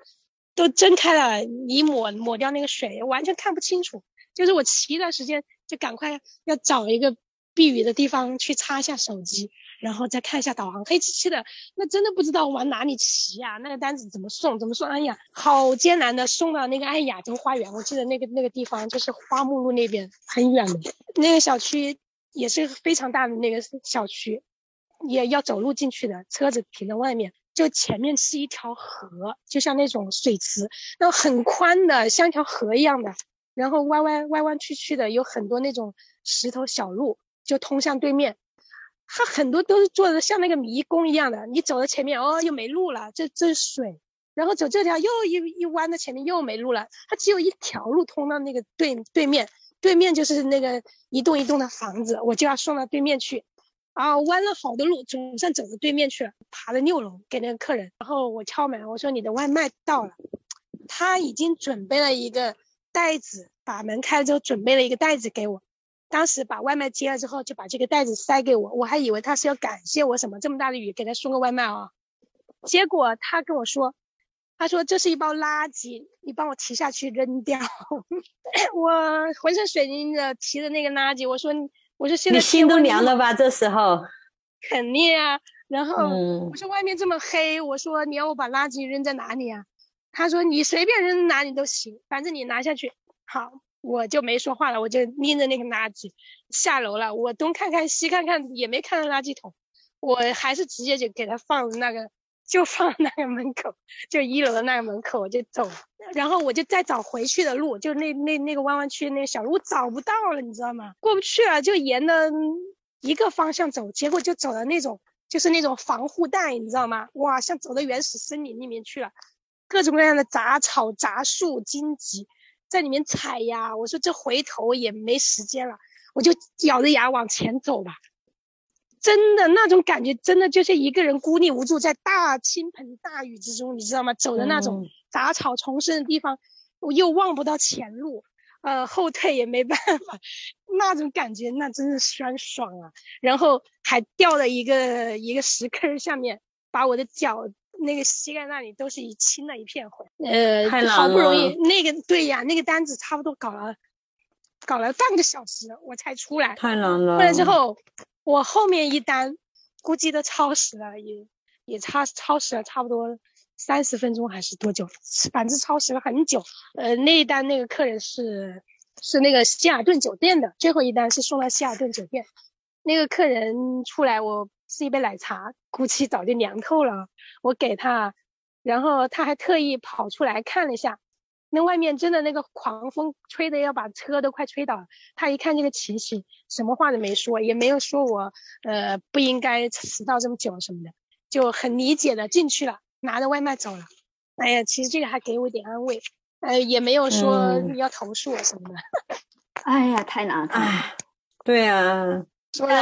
都睁开了，你抹抹掉那个水，完全看不清楚。就是我骑一段时间，就赶快要找一个避雨的地方去插一下手机，然后再看一下导航，黑漆漆的，那真的不知道往哪里骑呀。那个单子怎么送？怎么送？哎呀，好艰难的送到那个爱亚洲花园。我记得那个那个地方就是花木路那边很远的，那个小区也是非常大的那个小区，也要走路进去的，车子停在外面。就前面是一条河，就像那种水池，那很宽的，像一条河一样的，然后弯弯弯弯曲曲的，有很多那种石头小路，就通向对面。它很多都是做的像那个迷宫一样的，你走到前面，哦，又没路了，这这是水。然后走这条又一一弯的前面又没路了，它只有一条路通到那个对对面，对面就是那个一栋一栋的房子，我就要送到对面去。啊，弯了好多路，总算走到对面去了。爬了六楼给那个客人，然后我敲门，我说你的外卖到了。他已经准备了一个袋子，把门开了之后准备了一个袋子给我。当时把外卖接了之后，就把这个袋子塞给我，我还以为他是要感谢我什么，这么大的雨给他送个外卖啊。结果他跟我说，他说这是一包垃圾，你帮我提下去扔掉。*laughs* 我浑身水淋淋的提着那个垃圾，我说。我说现在你心都凉了吧？这时候 *laughs* 肯定啊。然后我说外面这么黑，我说你要我把垃圾扔在哪里啊？他说你随便扔哪里都行，反正你拿下去。好，我就没说话了，我就拎着那个垃圾下楼了。我东看看西看看，也没看到垃圾桶，我还是直接就给他放那个。就放那个门口，就一楼的那个门口，我就走，然后我就再找回去的路，就那那那个弯弯曲那个小路，我找不到了，你知道吗？过不去了，就沿着一个方向走，结果就走了那种，就是那种防护带，你知道吗？哇，像走到原始森林里面去了，各种各样的杂草、杂树、荆棘在里面踩呀。我说这回头也没时间了，我就咬着牙往前走吧。真的那种感觉，真的就是一个人孤立无助在大倾盆大雨之中，你知道吗？走的那种杂草丛生的地方，我又望不到前路，呃，后退也没办法，那种感觉那真是酸爽啊！然后还掉了一个一个石坑下面，把我的脚那个膝盖那里都是一青了一片灰。呃，好不容易那个对呀，那个单子差不多搞了搞了半个小时我才出来。太难了。出来之后。我后面一单估计都超时了，也也超超时了，差不多三十分钟还是多久？反正超时了很久。呃，那一单那个客人是是那个希尔顿酒店的，最后一单是送到希尔顿酒店。那个客人出来，我是一杯奶茶，估计早就凉透了。我给他，然后他还特意跑出来看了一下。那外面真的那个狂风吹的要把车都快吹倒了。他一看这个情形，什么话都没说，也没有说我呃不应该迟到这么久什么的，就很理解的进去了，拿着外卖走了。哎呀，其实这个还给我一点安慰，呃，也没有说要投诉我什么的。*laughs* 哎呀，太难了。哎，对呀。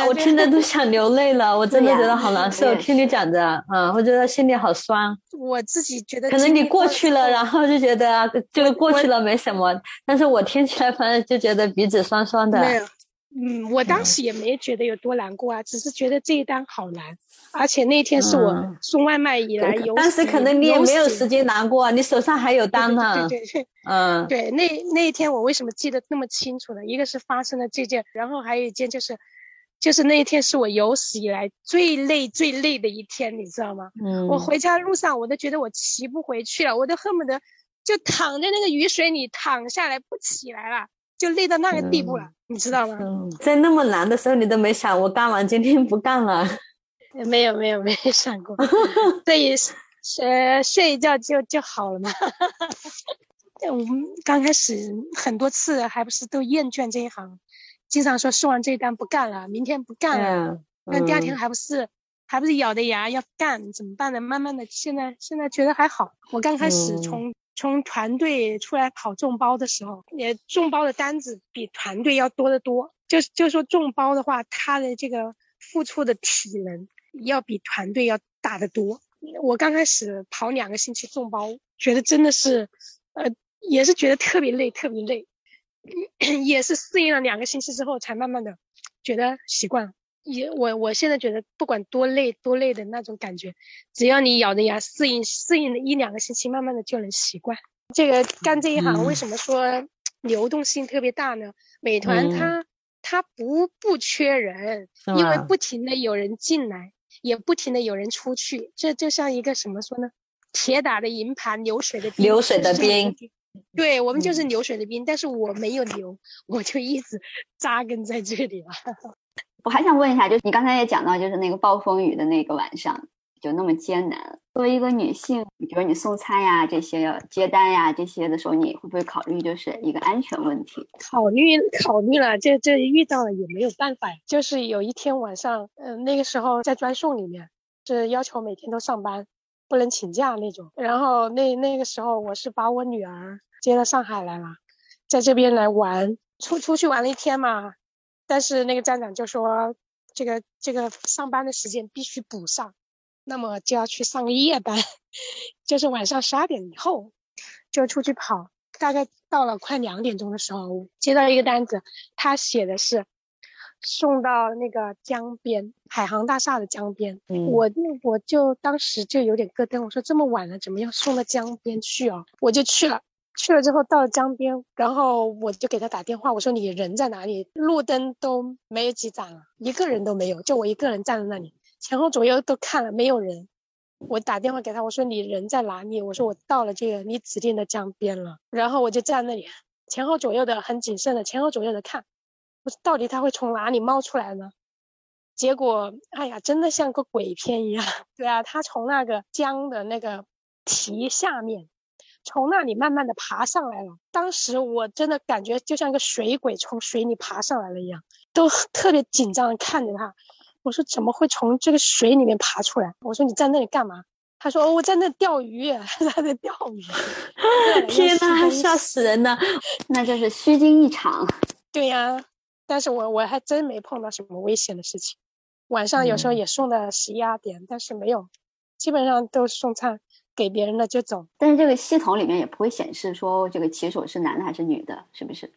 我听着都想流泪了，我真的觉得好难受。听你讲着，嗯，我觉得心里好酸。我自己觉得，可能你过去了，然后就觉得这个过去了没什么，但是我听起来反正就觉得鼻子酸酸的。没有，嗯，我当时也没觉得有多难过啊，只是觉得这一单好难，而且那天是我送外卖以来有。当时可能你也没有时间难过，你手上还有单呢。对对对，嗯，对，那那一天我为什么记得那么清楚呢？一个是发生了这件，然后还有一件就是。就是那一天是我有史以来最累最累的一天，你知道吗？嗯。我回家路上我都觉得我骑不回去了，我都恨不得就躺在那个雨水里躺下来不起来了，就累到那个地步了，你知道吗？嗯。在那么难的时候，你都没想我干完今天不干了？没有没有没有想过，*laughs* 所以睡睡一觉就就好了嘛。*laughs* 我们刚开始很多次还不是都厌倦这一行，经常说送完这一单不干了，明天不干了，那第二天还不是还不是咬着牙要干，怎么办呢？慢慢的，现在现在觉得还好。我刚开始从从团队出来跑众包的时候，也众包的单子比团队要多得多。就就说众包的话，他的这个付出的体能要比团队要大得多。我刚开始跑两个星期众包，觉得真的是，呃。也是觉得特别累，特别累，*clears throat* 也是适应了两个星期之后，才慢慢的觉得习惯。也我我现在觉得不管多累多累的那种感觉，只要你咬着牙适应适应了一两个星期，慢慢的就能习惯。这个干这一行为什么说流动性特别大呢？美团它它不不缺人，因为不停的有人进来，也不停的有人出去，这就像一个什么说呢？铁打的营盘流水的流水的兵。对我们就是流水的兵，但是我没有流，我就一直扎根在这里了。*laughs* 我还想问一下，就是你刚才也讲到，就是那个暴风雨的那个晚上，就那么艰难。作为一个女性，比如你送餐呀、这些接单呀这些的时候，你会不会考虑就是一个安全问题？考虑考虑了，这这遇到了也没有办法。就是有一天晚上，嗯，那个时候在专送里面是要求每天都上班，不能请假那种。然后那那个时候我是把我女儿。接到上海来了，在这边来玩，出出去玩了一天嘛。但是那个站长就说，这个这个上班的时间必须补上，那么就要去上个夜班，*laughs* 就是晚上十二点以后就出去跑。大概到了快两点钟的时候，接到一个单子，他写的是送到那个江边，海航大厦的江边。我我就当时就有点咯噔，我说这么晚了，怎么要送到江边去啊？我就去了。去了之后到了江边，然后我就给他打电话，我说你人在哪里？路灯都没有几盏了，一个人都没有，就我一个人站在那里，前后左右都看了没有人。我打电话给他，我说你人在哪里？我说我到了这个你指定的江边了。然后我就站那里，前后左右的很谨慎的前后左右的看，我说到底他会从哪里冒出来呢？结果，哎呀，真的像个鬼片一样。*laughs* 对啊，他从那个江的那个堤下面。从那里慢慢的爬上来了，当时我真的感觉就像一个水鬼从水里爬上来了一样，都特别紧张的看着他。我说怎么会从这个水里面爬出来？我说你在那里干嘛？他说哦我在那钓鱼，*laughs* 他在钓鱼。天呐，吓死人了！那就是虚惊一场。对呀，但是我我还真没碰到什么危险的事情。晚上有时候也送到十一二点，但是没有，基本上都是送餐。给别人了就走，但是这个系统里面也不会显示说这个骑手是男的还是女的，是不是？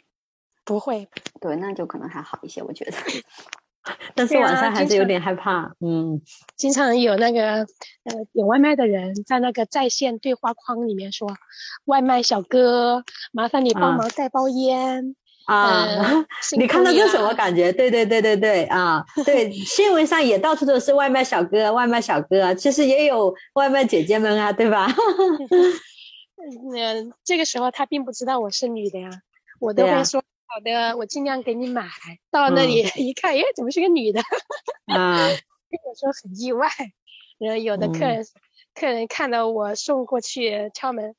不会，对，那就可能还好一些，我觉得。*laughs* 但是晚上还是有点害怕，嗯。经常有那个呃点外卖的人在那个在线对话框里面说：“外卖小哥，麻烦你帮忙带包烟。”啊，*laughs* 你看到这什么感觉？对对对对对啊，对，新闻上也到处都是外卖小哥，外卖小哥，其实也有外卖姐姐们啊，对吧？嗯，*laughs* 这个时候他并不知道我是女的呀，我都会说好的，我尽量给你买。到那里 *laughs* 一看，哎，怎么是个女的？啊，我说很意外。然后有的客人，客人看到我送过去敲门，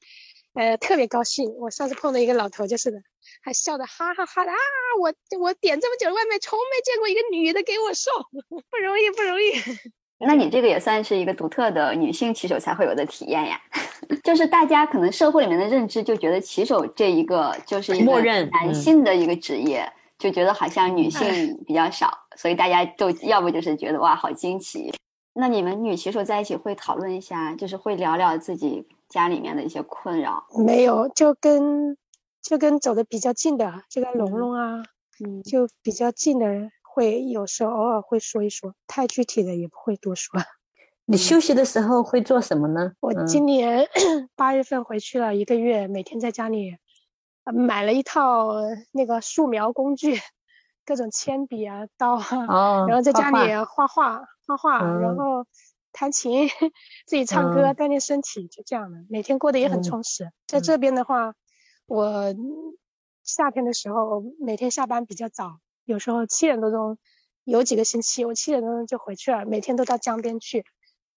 呃，特别高兴。我上次碰到一个老头就是的。还笑得哈哈哈的啊！我我点这么久的外卖，从没见过一个女的给我送，不容易不容易。*laughs* 那你这个也算是一个独特的女性骑手才会有的体验呀。*laughs* 就是大家可能社会里面的认知就觉得骑手这一个就是一个男性的一个职业，就觉得好像女性比较少，所以大家都要不就是觉得哇好惊奇。那你们女骑手在一起会讨论一下，就是会聊聊自己家里面的一些困扰？没有，就跟。就跟走的比较近的这个龙龙啊，嗯，就比较近的人会有时候偶尔会说一说，太具体的也不会多说。*laughs* 你休息的时候会做什么呢？我今年 *clears throat* 八月份回去了一个月，每天在家里买了一套那个素描工具，各种铅笔啊、刀啊，然后在家里画画画画，然后弹琴，*laughs* 自己唱歌锻炼身体，就这样的，每天过得也很充实。在这边的话。我夏天的时候每天下班比较早，有时候七点多钟，有几个星期我七点多钟就回去了，每天都到江边去，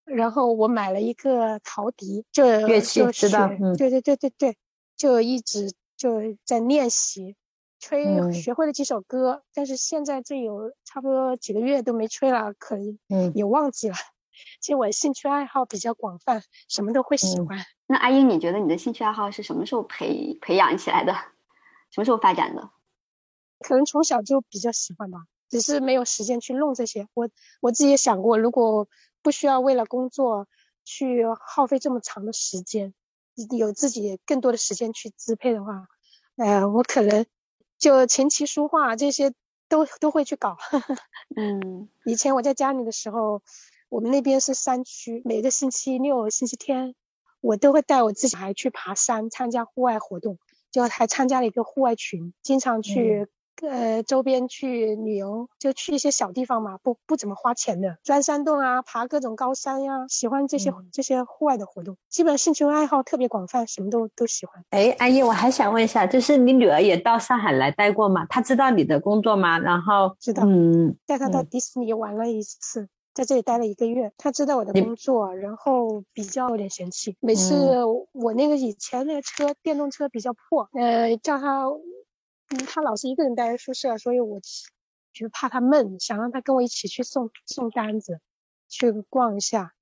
然后我买了一个陶笛，就乐器知道，嗯，对对对对对，就一直就在练习，吹学会了几首歌，但是现在这有差不多几个月都没吹了，可能也忘记了。其实我兴趣爱好比较广泛，什么都会喜欢。那阿英，你觉得你的兴趣爱好是什么时候培培养起来的？什么时候发展的？可能从小就比较喜欢吧，只是没有时间去弄这些。我我自己也想过，如果不需要为了工作去耗费这么长的时间，有自己更多的时间去支配的话，呃，我可能就琴棋书画这些都都会去搞。*laughs* 嗯，以前我在家里的时候，我们那边是山区，每个星期六、星期天，我都会带我自己孩去爬山，参加户外活动，就还参加了一个户外群，经常去。呃，周边去旅游就去一些小地方嘛，不不怎么花钱的，钻山洞啊，爬各种高山呀，喜欢这些这些户外的活动，基本兴趣爱好特别广泛，什么都都喜欢。哎，阿姨，我还想问一下，就是你女儿也到上海来待过吗？她知道你的工作吗？然后知道，嗯，带她到迪士尼玩了一次，在这里待了一个月，他知道我的工作，然后比较有点嫌弃，每次我那个以前那个车电动车比较破，呃，叫他，嗯。他老是一个人待在宿舍，所以我就怕他闷，想让他跟我一起去送送单子，去逛一下，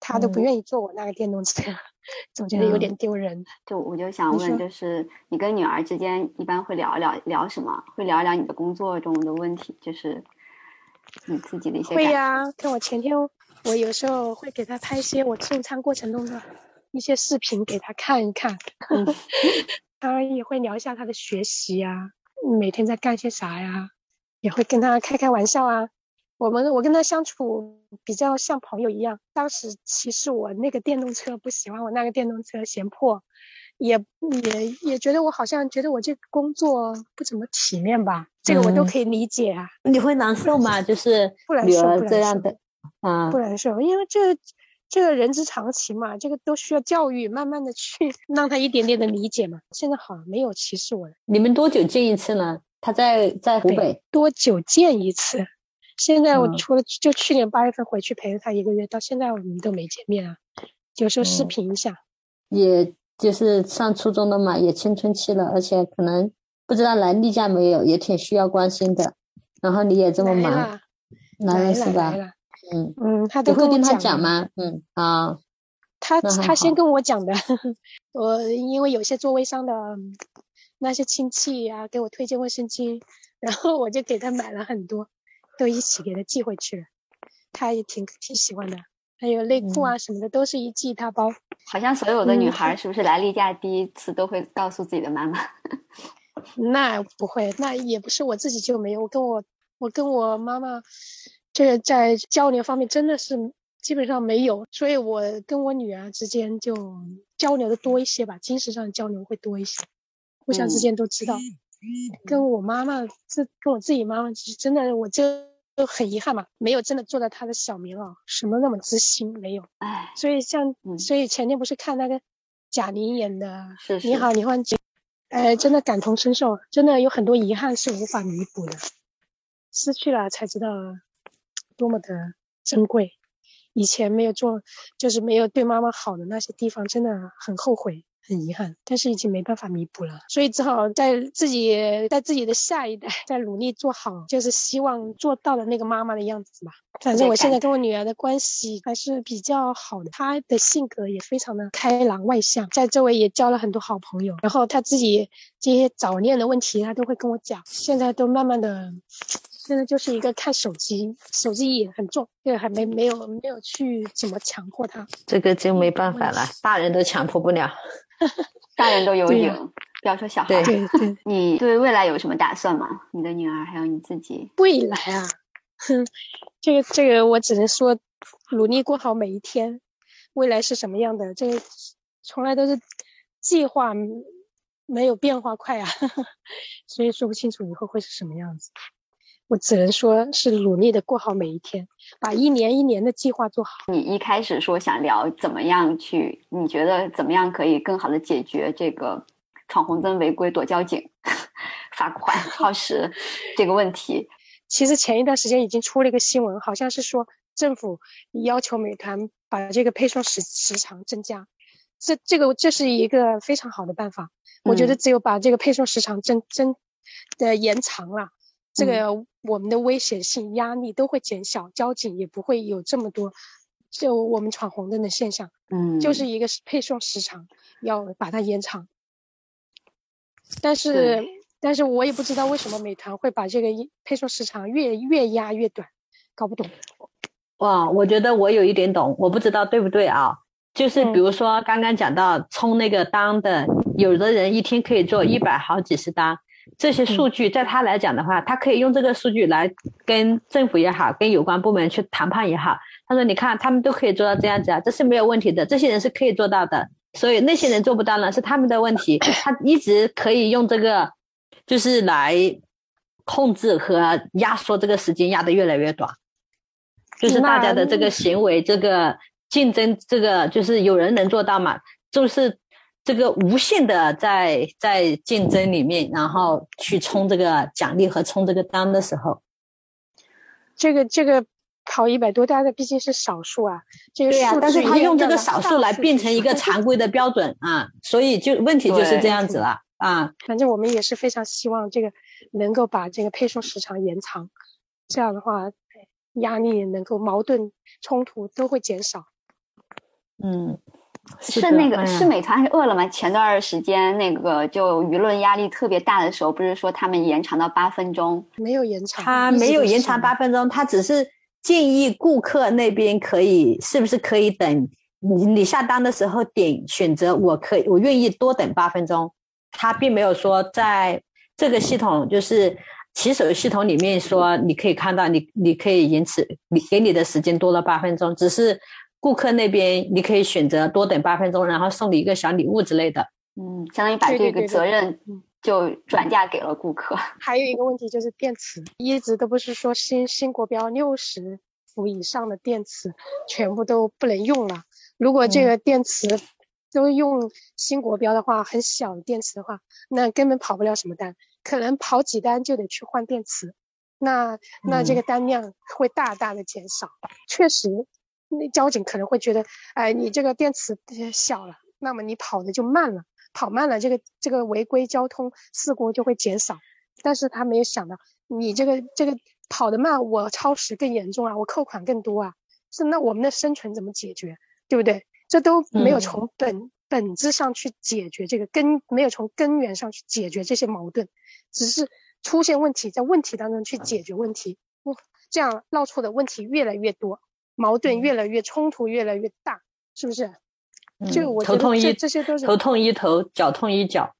他都不愿意坐我那个电动车，*laughs* 总觉得有点丢人。就我就想问，就是你跟女儿之间一般会聊聊聊什么？会聊聊你的工作中的问题，就是你自己的一些。会呀，看我前天，我有时候会给他拍一些我送餐过程中的一些视频给他看一看，*laughs* 他也会聊一下他的学习呀。每天在干些啥呀？也会跟他开开玩笑啊。我们我跟他相处比较像朋友一样。当时其实我那个电动车不喜欢，我那个电动车嫌破，也也也觉得我好像觉得我这个工作不怎么体面吧。这个我都可以理解啊。你会难受吗？就是女儿这样的啊，不难受，因为这这个人之常情嘛，这个都需要教育，慢慢的去让他一点点的理解嘛。现在好，没有歧视我了。你们多久见一次呢？他在在湖北多久见一次？现在我除了就去年八月份回去陪了他一个月，到现在我们都没见面啊。有时候视频一下。也就是上初中的嘛，也青春期了，而且可能不知道来例假没有，也挺需要关心的。然后你也这么忙，来了是吧？嗯嗯，他都会跟他讲吗？嗯啊，他他先跟我讲的，*laughs* 我因为有些做微商的。那些亲戚啊，给我推荐卫生巾，然后我就给他买了很多，都一起给他寄回去了。他也挺挺喜欢的，还有内裤啊什么的，都是一寄一大包。好像所有的女孩是不是来例假第一次都会告诉自己的妈妈？*laughs* 那不会，那也不是我自己就没有，我跟我我跟我妈妈，这个在交流方面真的是基本上没有，所以我跟我女儿之间就交流的多一些吧，精神上交流会多一些。互相之间都知道，跟我妈妈，这跟我自己妈妈，其实真的，我就很遗憾嘛，没有真的做到他的小棉袄，什么那么知心，没有。唉，所以像，所以前天不是看那个贾玲演的《你好，李焕杰》，哎，真的感同身受，真的有很多遗憾是无法弥补的，失去了才知道多么的珍贵，以前没有做，就是没有对妈妈好的那些地方，真的很后悔。很遗憾，但是已经没办法弥补了，所以只好在自己在自己的下一代在努力做好，就是希望做到的那个妈妈的样子吧。反正我现在跟我女儿的关系还是比较好的，她的性格也非常的开朗外向，在周围也交了很多好朋友。然后她自己这些早恋的问题，她都会跟我讲，现在都慢慢的。现在就是一个看手机，手机瘾很重，这个还没没有没有去怎么强迫她，这个就没办法了，大人都强迫不了，*laughs* 大人都有瘾，不要说小孩。对对，你对未来有什么打算吗？你的女儿还有你自己？未来啊，哼，*laughs* 这个这个我只能说，努力过好每一天。未来是什么样的？这个从来都是计划没有变化快啊，*laughs* 所以说不清楚以后会是什么样子。我只能说是努力的过好每一天，把一年一年的计划做好。你一开始说想聊怎么样去，你觉得怎么样可以更好的解决这个闯红灯违规躲交警、*laughs* 罚款耗时这个问题？其实前一段时间已经出了一个新闻，好像是说政府要求美团把这个配送时时长增加。这这个这是一个非常好的办法。我觉得只有把这个配送时长增增的延长了，这个我们的危险性、压力都会减小，交警也不会有这么多就我们闯红灯的现象。嗯，就是一个配送时长要把它延长。但是，但是我也不知道为什么美团会把这个配送时长越越压越短，搞不懂。哇，我觉得我有一点懂，我不知道对不对啊？就是比如说刚刚讲到充那个单的，有的人一天可以做一百好几十单，这些数据在他来讲的话，他可以用这个数据来跟政府也好，跟有关部门去谈判也好。他说：“你看，他们都可以做到这样子啊，这是没有问题的，这些人是可以做到的。所以那些人做不到呢，是他们的问题。他一直可以用这个，就是来控制和压缩这个时间，压得越来越短。就是大家的这个行为，这个。”竞争这个就是有人能做到嘛？就是这个无限的在在竞争里面，然后去冲这个奖励和冲这个单的时候，这个这个跑一百多单的毕竟是少数啊。这个对呀，但是他用这个少数来变成一个 *laughs* 常规的标准啊，所以就问题就是这样子了啊。反正我们也是非常希望这个能够把这个配送时长延长，这样的话压力能够矛盾冲突都会减少。嗯，是那个是美团还是饿了么？前段时间那个就舆论压力特别大的时候，不是说他们延长到八分钟？没有延长，他没有延长八分钟，他只是建议顾客那边可以是不是可以等你你下单的时候点选择，我可以我愿意多等八分钟。他并没有说在这个系统就是骑手系统里面说你可以看到你你可以延迟你给你的时间多了八分钟，只是。顾客那边你可以选择多等八分钟，然后送你一个小礼物之类的。嗯，相当于把这个责任就转嫁给了顾客。还有一个问题就是电池，一直都不是说新新国标六十伏以上的电池全部都不能用了。如果这个电池都用新国标的话，很小的电池的话，那根本跑不了什么单，可能跑几单就得去换电池，那那这个单量会大大的减少。确实。那交警可能会觉得，哎，你这个电池小了，那么你跑的就慢了，跑慢了，这个这个违规交通事故就会减少。但是他没有想到，你这个这个跑得慢，我超时更严重啊，我扣款更多啊，是那我们的生存怎么解决，对不对？这都没有从本本质上去解决这个根，没有从根源上去解决这些矛盾，只是出现问题，在问题当中去解决问题，不这样闹出的问题越来越多。矛盾越来越冲突越来越大，是不是？就我头痛一这些都是头痛一头，脚痛一脚。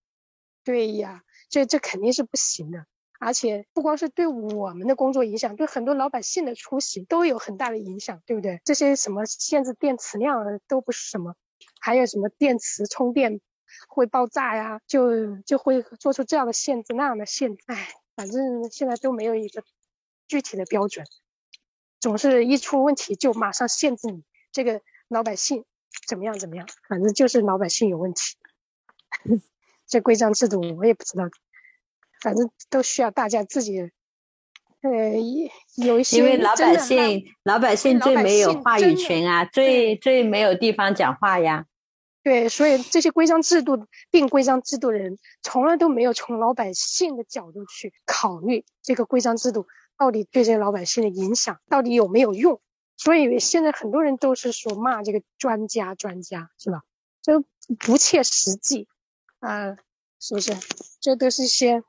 对呀，这这肯定是不行的。而且不光是对我们的工作影响，对很多老百姓的出行都有很大的影响，对不对？这些什么限制电池量都不是什么，还有什么电池充电会爆炸呀，就就会做出这样的限制那样的限制。哎，反正现在都没有一个具体的标准。总是一出问题就马上限制你，这个老百姓怎么样怎么样，反正就是老百姓有问题。*laughs* 这规章制度我也不知道，反正都需要大家自己，呃，有一些因为老百姓老百姓最没有话语权啊，最最没有地方讲话呀。对，所以这些规章制度定规章制度的人，从来都没有从老百姓的角度去考虑这个规章制度。到底对这些老百姓的影响到底有没有用？所以现在很多人都是说骂这个专家，专家是吧？这不切实际啊，是不是？这都是一些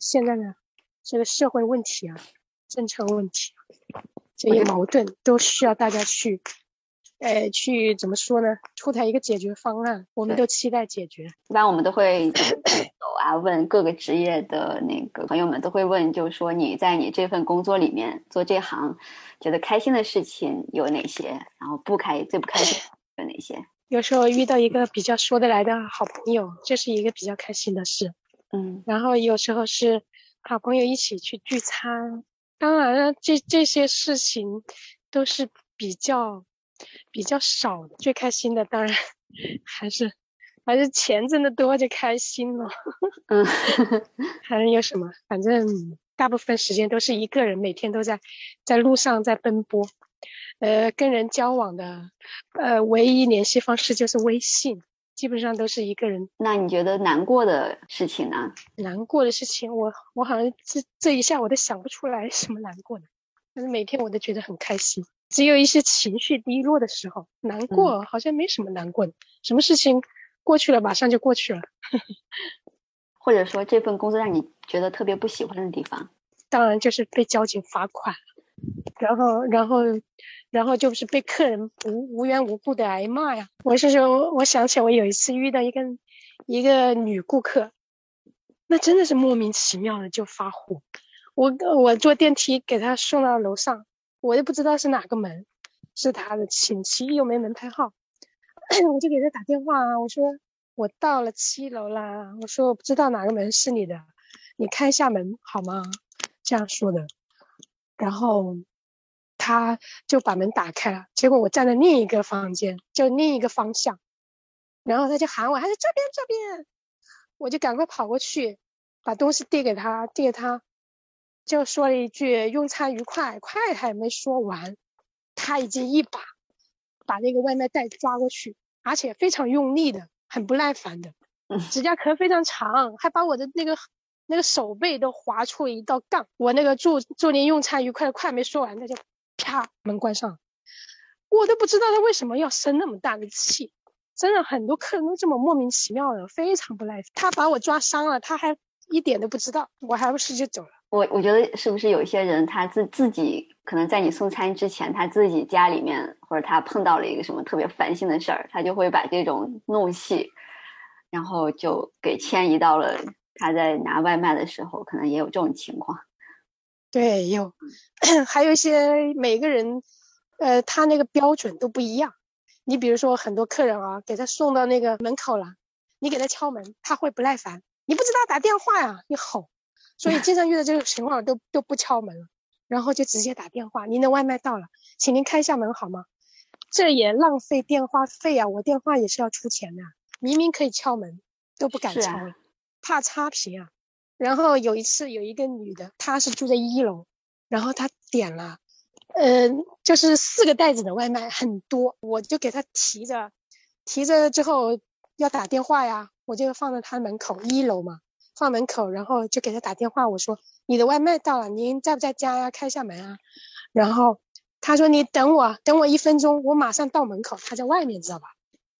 现在的这个社会问题啊，政策问题，这些矛盾都需要大家去。呃，去怎么说呢？出台一个解决方案，我们都期待解决。一般我们都会 *coughs* 走啊，问各个职业的那个朋友们，都会问，就是说你在你这份工作里面做这行，觉得开心的事情有哪些？然后不开最不开心有哪些？有时候遇到一个比较说得来的好朋友，这是一个比较开心的事。嗯，然后有时候是好朋友一起去聚餐，当然了，这这些事情都是比较。比较少的，最开心的当然 *laughs* 还是还是钱挣得多就开心了。嗯，*laughs* 还能有什么？反正大部分时间都是一个人，每天都在在路上在奔波。呃，跟人交往的，呃，唯一联系方式就是微信，基本上都是一个人。那你觉得难过的事情呢？难过的事情，我我好像这这一下我都想不出来什么难过的，但是每天我都觉得很开心。只有一些情绪低落的时候，难过好像没什么难过的，什么事情过去了马上就过去了。*laughs* 或者说这份工作让你觉得特别不喜欢的地方？当然就是被交警罚款，然后然后然后就是被客人无无缘无故的挨骂呀。我是说，我想起我有一次遇到一个一个女顾客，那真的是莫名其妙的就发火。我我坐电梯给她送到楼上。我也不知道是哪个门，是她的亲戚又没门牌号，*coughs* 我就给她打电话，我说我到了七楼啦，我说我不知道哪个门是你的，你开一下门好吗？这样说的，然后他就把门打开了，结果我站在另一个房间，就另一个方向，然后他就喊我，他说这边这边，我就赶快跑过去，把东西递给他，递给他。就说了一句“用餐愉快”，快还没说完，他已经一把把那个外卖袋抓过去，而且非常用力的，很不耐烦的，指甲壳非常长，还把我的那个那个手背都划出一道杠。我那个祝祝您用餐愉快，快没说完，他就啪门关上，我都不知道他为什么要生那么大的气，真的很多客人都这么莫名其妙的，非常不耐烦。他把我抓伤了，他还一点都不知道，我还不是就走了。我我觉得是不是有一些人他自自己可能在你送餐之前，他自己家里面或者他碰到了一个什么特别烦心的事儿，他就会把这种怒气，然后就给迁移到了他在拿外卖的时候，可能也有这种情况。对，有，*clears throat* 还有一些每个人，呃，他那个标准都不一样。你比如说很多客人啊，给他送到那个门口了，你给他敲门，他会不耐烦，你不知道打电话呀，你吼。所以经常遇到这种情况都都不敲门了，然后就直接打电话：“您的外卖到了，请您开下门好吗？”这也浪费电话费啊！我电话也是要出钱的，明明可以敲门都不敢敲，怕差评啊。然后有一次有一个女的，她是住在一楼，然后她点了，嗯，就是四个袋子的外卖，很多，我就给她提着，提着之后要打电话呀，我就放在她门口一楼嘛。放门口，然后就给她打电话，我说你的外卖到了，您在不在家呀？开下门啊。然后她说你等我，等我一分钟，我马上到门口。她在外面，知道吧？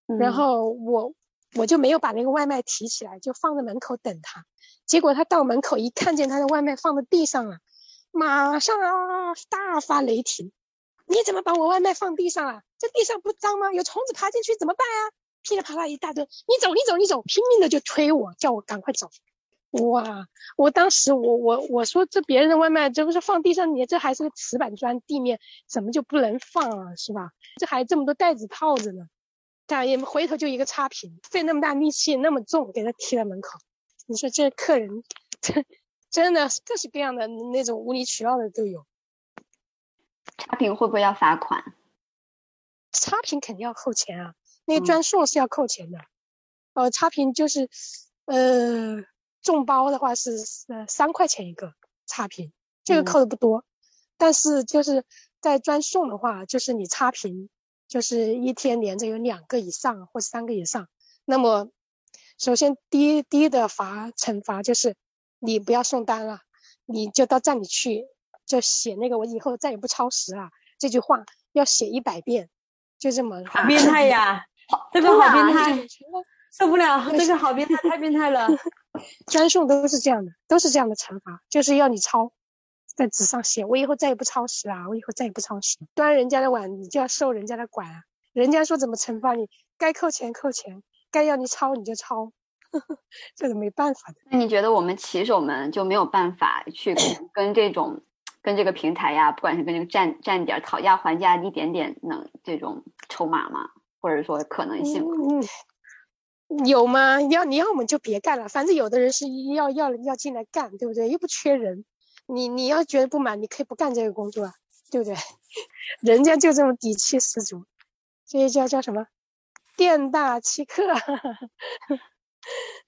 然后我我就没有把那个外卖提起来，就放在门口等他。结果他到门口一看见他的外卖放在地上了，马上啊大发雷霆，你怎么把我外卖放地上了？这地上不脏吗？有虫子爬进去怎么办啊？噼里啪啦一大堆，你走你走你走，拼命的就推我，叫我赶快走。哇！我当时我我我说这别人的外卖这不是放地上，你这还是个瓷板砖地面，怎么就不能放啊？是吧？这还这么多袋子套着呢，他也回头就一个差评，费那么大力气那么重给他踢在门口，你说这客人真真的各式各样的那种无理取闹的都有。差评会不会要罚款？差评肯定要扣钱啊，那个专送是要扣钱的。呃，差评就是呃。众包的话是呃三块钱一个差评，这个扣的不多，但是就是在专送的话，就是你差评，就是一天连着有两个以上或三个以上，那么首先第一第一的罚惩罚就是你不要送单了，你就到站里去就写那个我以后再也不超时了。这句话要写一百遍，就这么好变态呀，*laughs* 这个好变态，受不了，这个好变态，太变态了。*laughs* 专送都是这样的，都是这样的惩罚，就是要你抄，在纸上写，我以后再也不超时了，我以后再也不超时。端人家的碗，你就要受人家的管啊。人家说怎么惩罚你，该扣钱扣钱，该要你抄你就抄，*laughs* 这个没办法的。那你觉得我们骑手们就没有办法去 *laughs* 跟这种，跟这个平台呀，不管是跟这个站站点讨价还价一点点能这种筹码吗？或者说可能性？嗯。有吗？要你要么就别干了，反正有的人是要要要进来干，对不对？又不缺人，你你要觉得不满，你可以不干这个工作啊，对不对？*laughs* 人家就这么底气十足，这叫叫什么？店大欺客。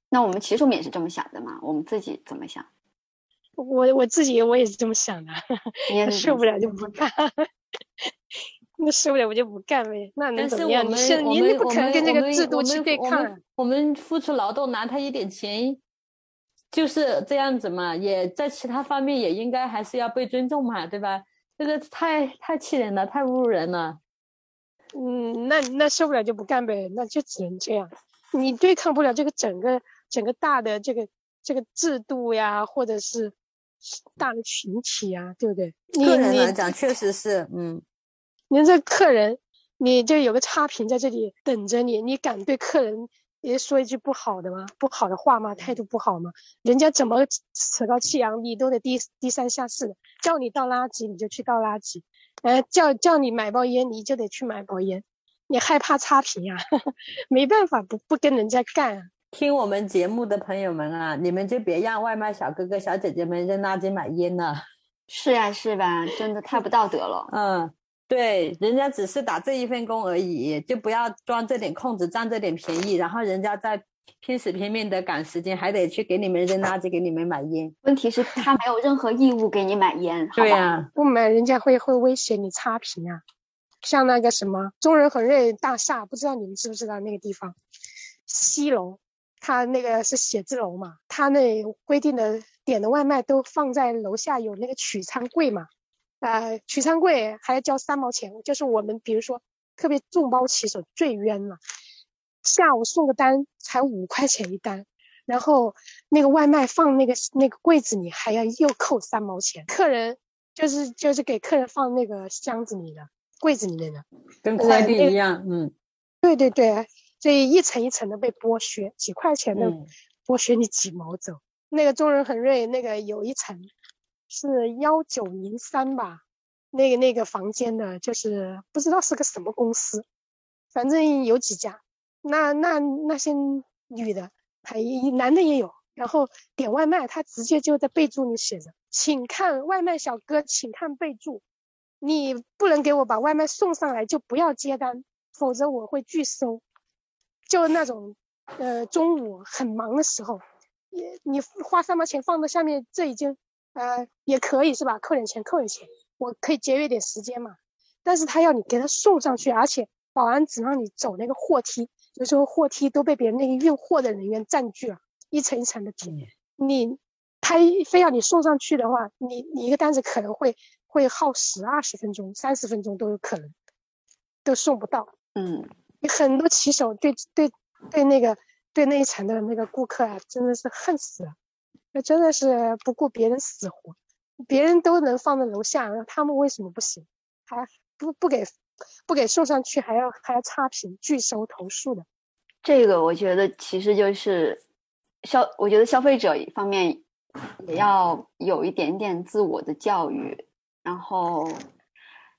那我们骑手们也是这么想的嘛？我们自己怎么想？我我自己我也是这么想的，受不了就不干。*laughs* 那受不了我就不干呗，那能怎么样？们你是我们你你不可能跟这个制度去对抗。我们付出劳动拿他一点钱，就是这样子嘛，也在其他方面也应该还是要被尊重嘛，对吧？这个太太气人了，太侮辱人了。嗯，那那受不了就不干呗，那就只能这样。你对抗不了这个整个整个大的这个这个制度呀，或者是大的群体呀，对不对？你个人你来讲，确实是，嗯，您这客人，你就有个差评在这里等着你，你敢对客人也说一句不好的吗？不好的话吗？态度不好吗？人家怎么趾高气扬，你都得低低三下四的，叫你倒垃圾你就去倒垃圾，呃，叫叫你买包烟你就得去买包烟，你害怕差评呀、*laughs* 没办法，不不跟人家干啊。听我们节目的朋友们啊，你们就别让外卖小哥哥小姐姐们扔垃圾买烟了。是啊，是吧？真的太不道德了。嗯，对，人家只是打这一份工而已，就不要钻这点空子，占这点便宜，然后人家再拼死拼命的赶时间，还得去给你们扔垃圾，给你们买烟。问题是，他没有任何义务给你买烟，对呀、不买人家会会威胁你差评啊，像那个什么中人恒瑞大厦，不知道你们知不知道那个地方，西楼，他那个是写字楼嘛，他那规定的点的外卖都放在楼下有那个取餐柜嘛，呃，取餐柜还要交三毛钱，就是我们比如说特别众包骑手最冤了，下午送个单才五块钱一单。然后那个外卖放那个那个柜子里还要又扣三毛钱，客人就是就是给客人放那个箱子里的柜子里面的，跟快递一样，嗯对对对，所以一层一层的被剥削，几块钱的嗯剥削你几毛走。那个中人恒瑞那个有一层是幺九零三吧，那个那个房间的，就是不知道是个什么公司，反正有几家，那那那些女的还男的也有，然后点外卖，他直接就在备注里写着，请看外卖小哥，请看备注，你不能给我把外卖送上来就不要接单，否则我会拒收。就那种，呃，中午很忙的时候，也你花三毛钱放在下面，这已经呃也可以是吧？扣点钱，扣点钱，我可以节约点时间嘛。但是他要你给他送上去，而且保安只让你走那个货梯，有时候货梯都被别人那个运货的人员占据了，一层一层的叠。你他非要你送上去的话，你你一个单子可能会会耗时二十分钟、三十分钟都有可能，都送不到。嗯，有很多骑手对对对那个对那一层的那个顾客啊，真的是恨死了，那真的是不顾别人死活，别人都能放在楼下，那他们为什么不行？还不不给不给送上去，还要还要差评拒收投诉的。这个我觉得其实就是消，我觉得消费者一方面也要有一点点自我的教育，然后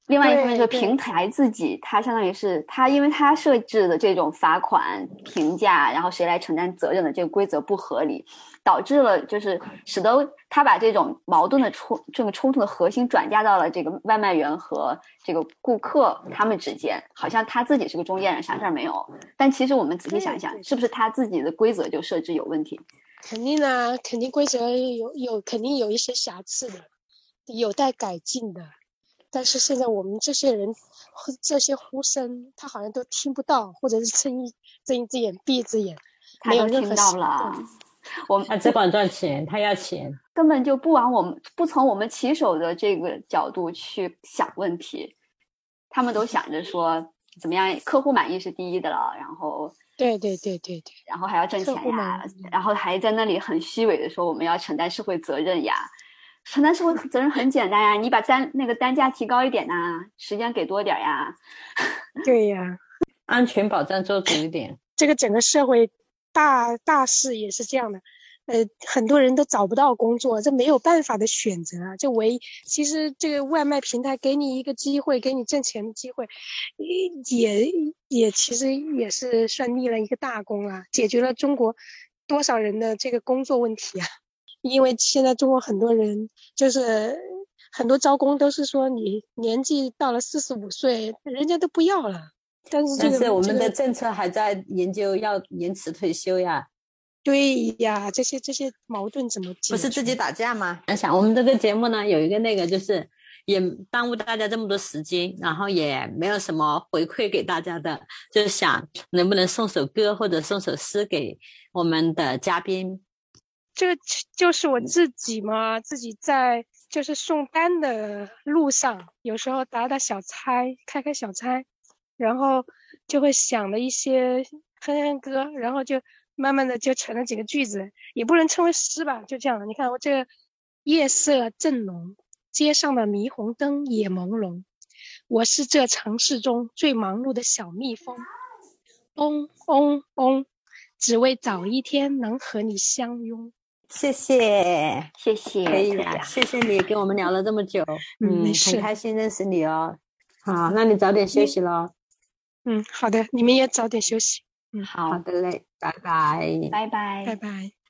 另外一方面就平台自己，它相当于是它，因为它设置的这种罚款、评价，然后谁来承担责任的这个规则不合理，导致了就是使得他把这种矛盾的冲这个冲突的核心转嫁到了这个外卖员和这个顾客他们之间，好像他自己是个中间人，啥事儿没有。但其实我们仔细想一想，是不是他自己的规则就设置有问题？肯定啊，肯定规则有有肯定有一些瑕疵的，有待改进的。但是现在我们这些人，这些呼声，他好像都听不到，或者是睁一睁一只眼闭一只眼，他没有任何都听到了动。我们他只管赚钱，他要钱。根本就不往我们不从我们骑手的这个角度去想问题，他们都想着说怎么样，客户满意是第一的了，然后对对对对对，然后还要挣钱呀，然后还在那里很虚伪的说我们要承担社会责任呀。承担社会责任很简单呀，你把单那个单价提高一点呐、时间给多点儿呀。对呀，安全保障做足一点。这个整个社会大大势也是这样的。呃，很多人都找不到工作，这没有办法的选择啊。就唯其实这个外卖平台给你一个机会，给你挣钱的机会，也也其实也是算立了一个大功啊，解决了中国多少人的这个工作问题啊。因为现在中国很多人就是很多招工都是说你年纪到了四十五岁，人家都不要了。但是这个但是我们的政策还在研究要延迟退休呀，对呀，这些这些矛盾怎么解？不是自己打架吗？想想我们这个节目呢，有一个那个就是也耽误大家这么多时间，然后也没有什么回馈给大家的，就是想能不能送首歌或者送首诗给我们的嘉宾。这就是我自己嘛，自己在就是送单的路上，有时候打打小差，开开小差，然后就会想了一些哼哼歌，然后就慢慢的就成了几个句子，也不能称为诗吧，就这样。你看我这个夜色正浓，街上的霓虹灯也朦胧，我是这城市中最忙碌的小蜜蜂，嗡嗡嗡，只为早一天能和你相拥。谢谢，谢谢，可以的，谢谢你跟我们聊了这么久，嗯，很开心认识你哦。好，那你早点休息喽。嗯，好的，你们也早点休息。嗯，好的嘞，拜拜，拜拜，拜拜。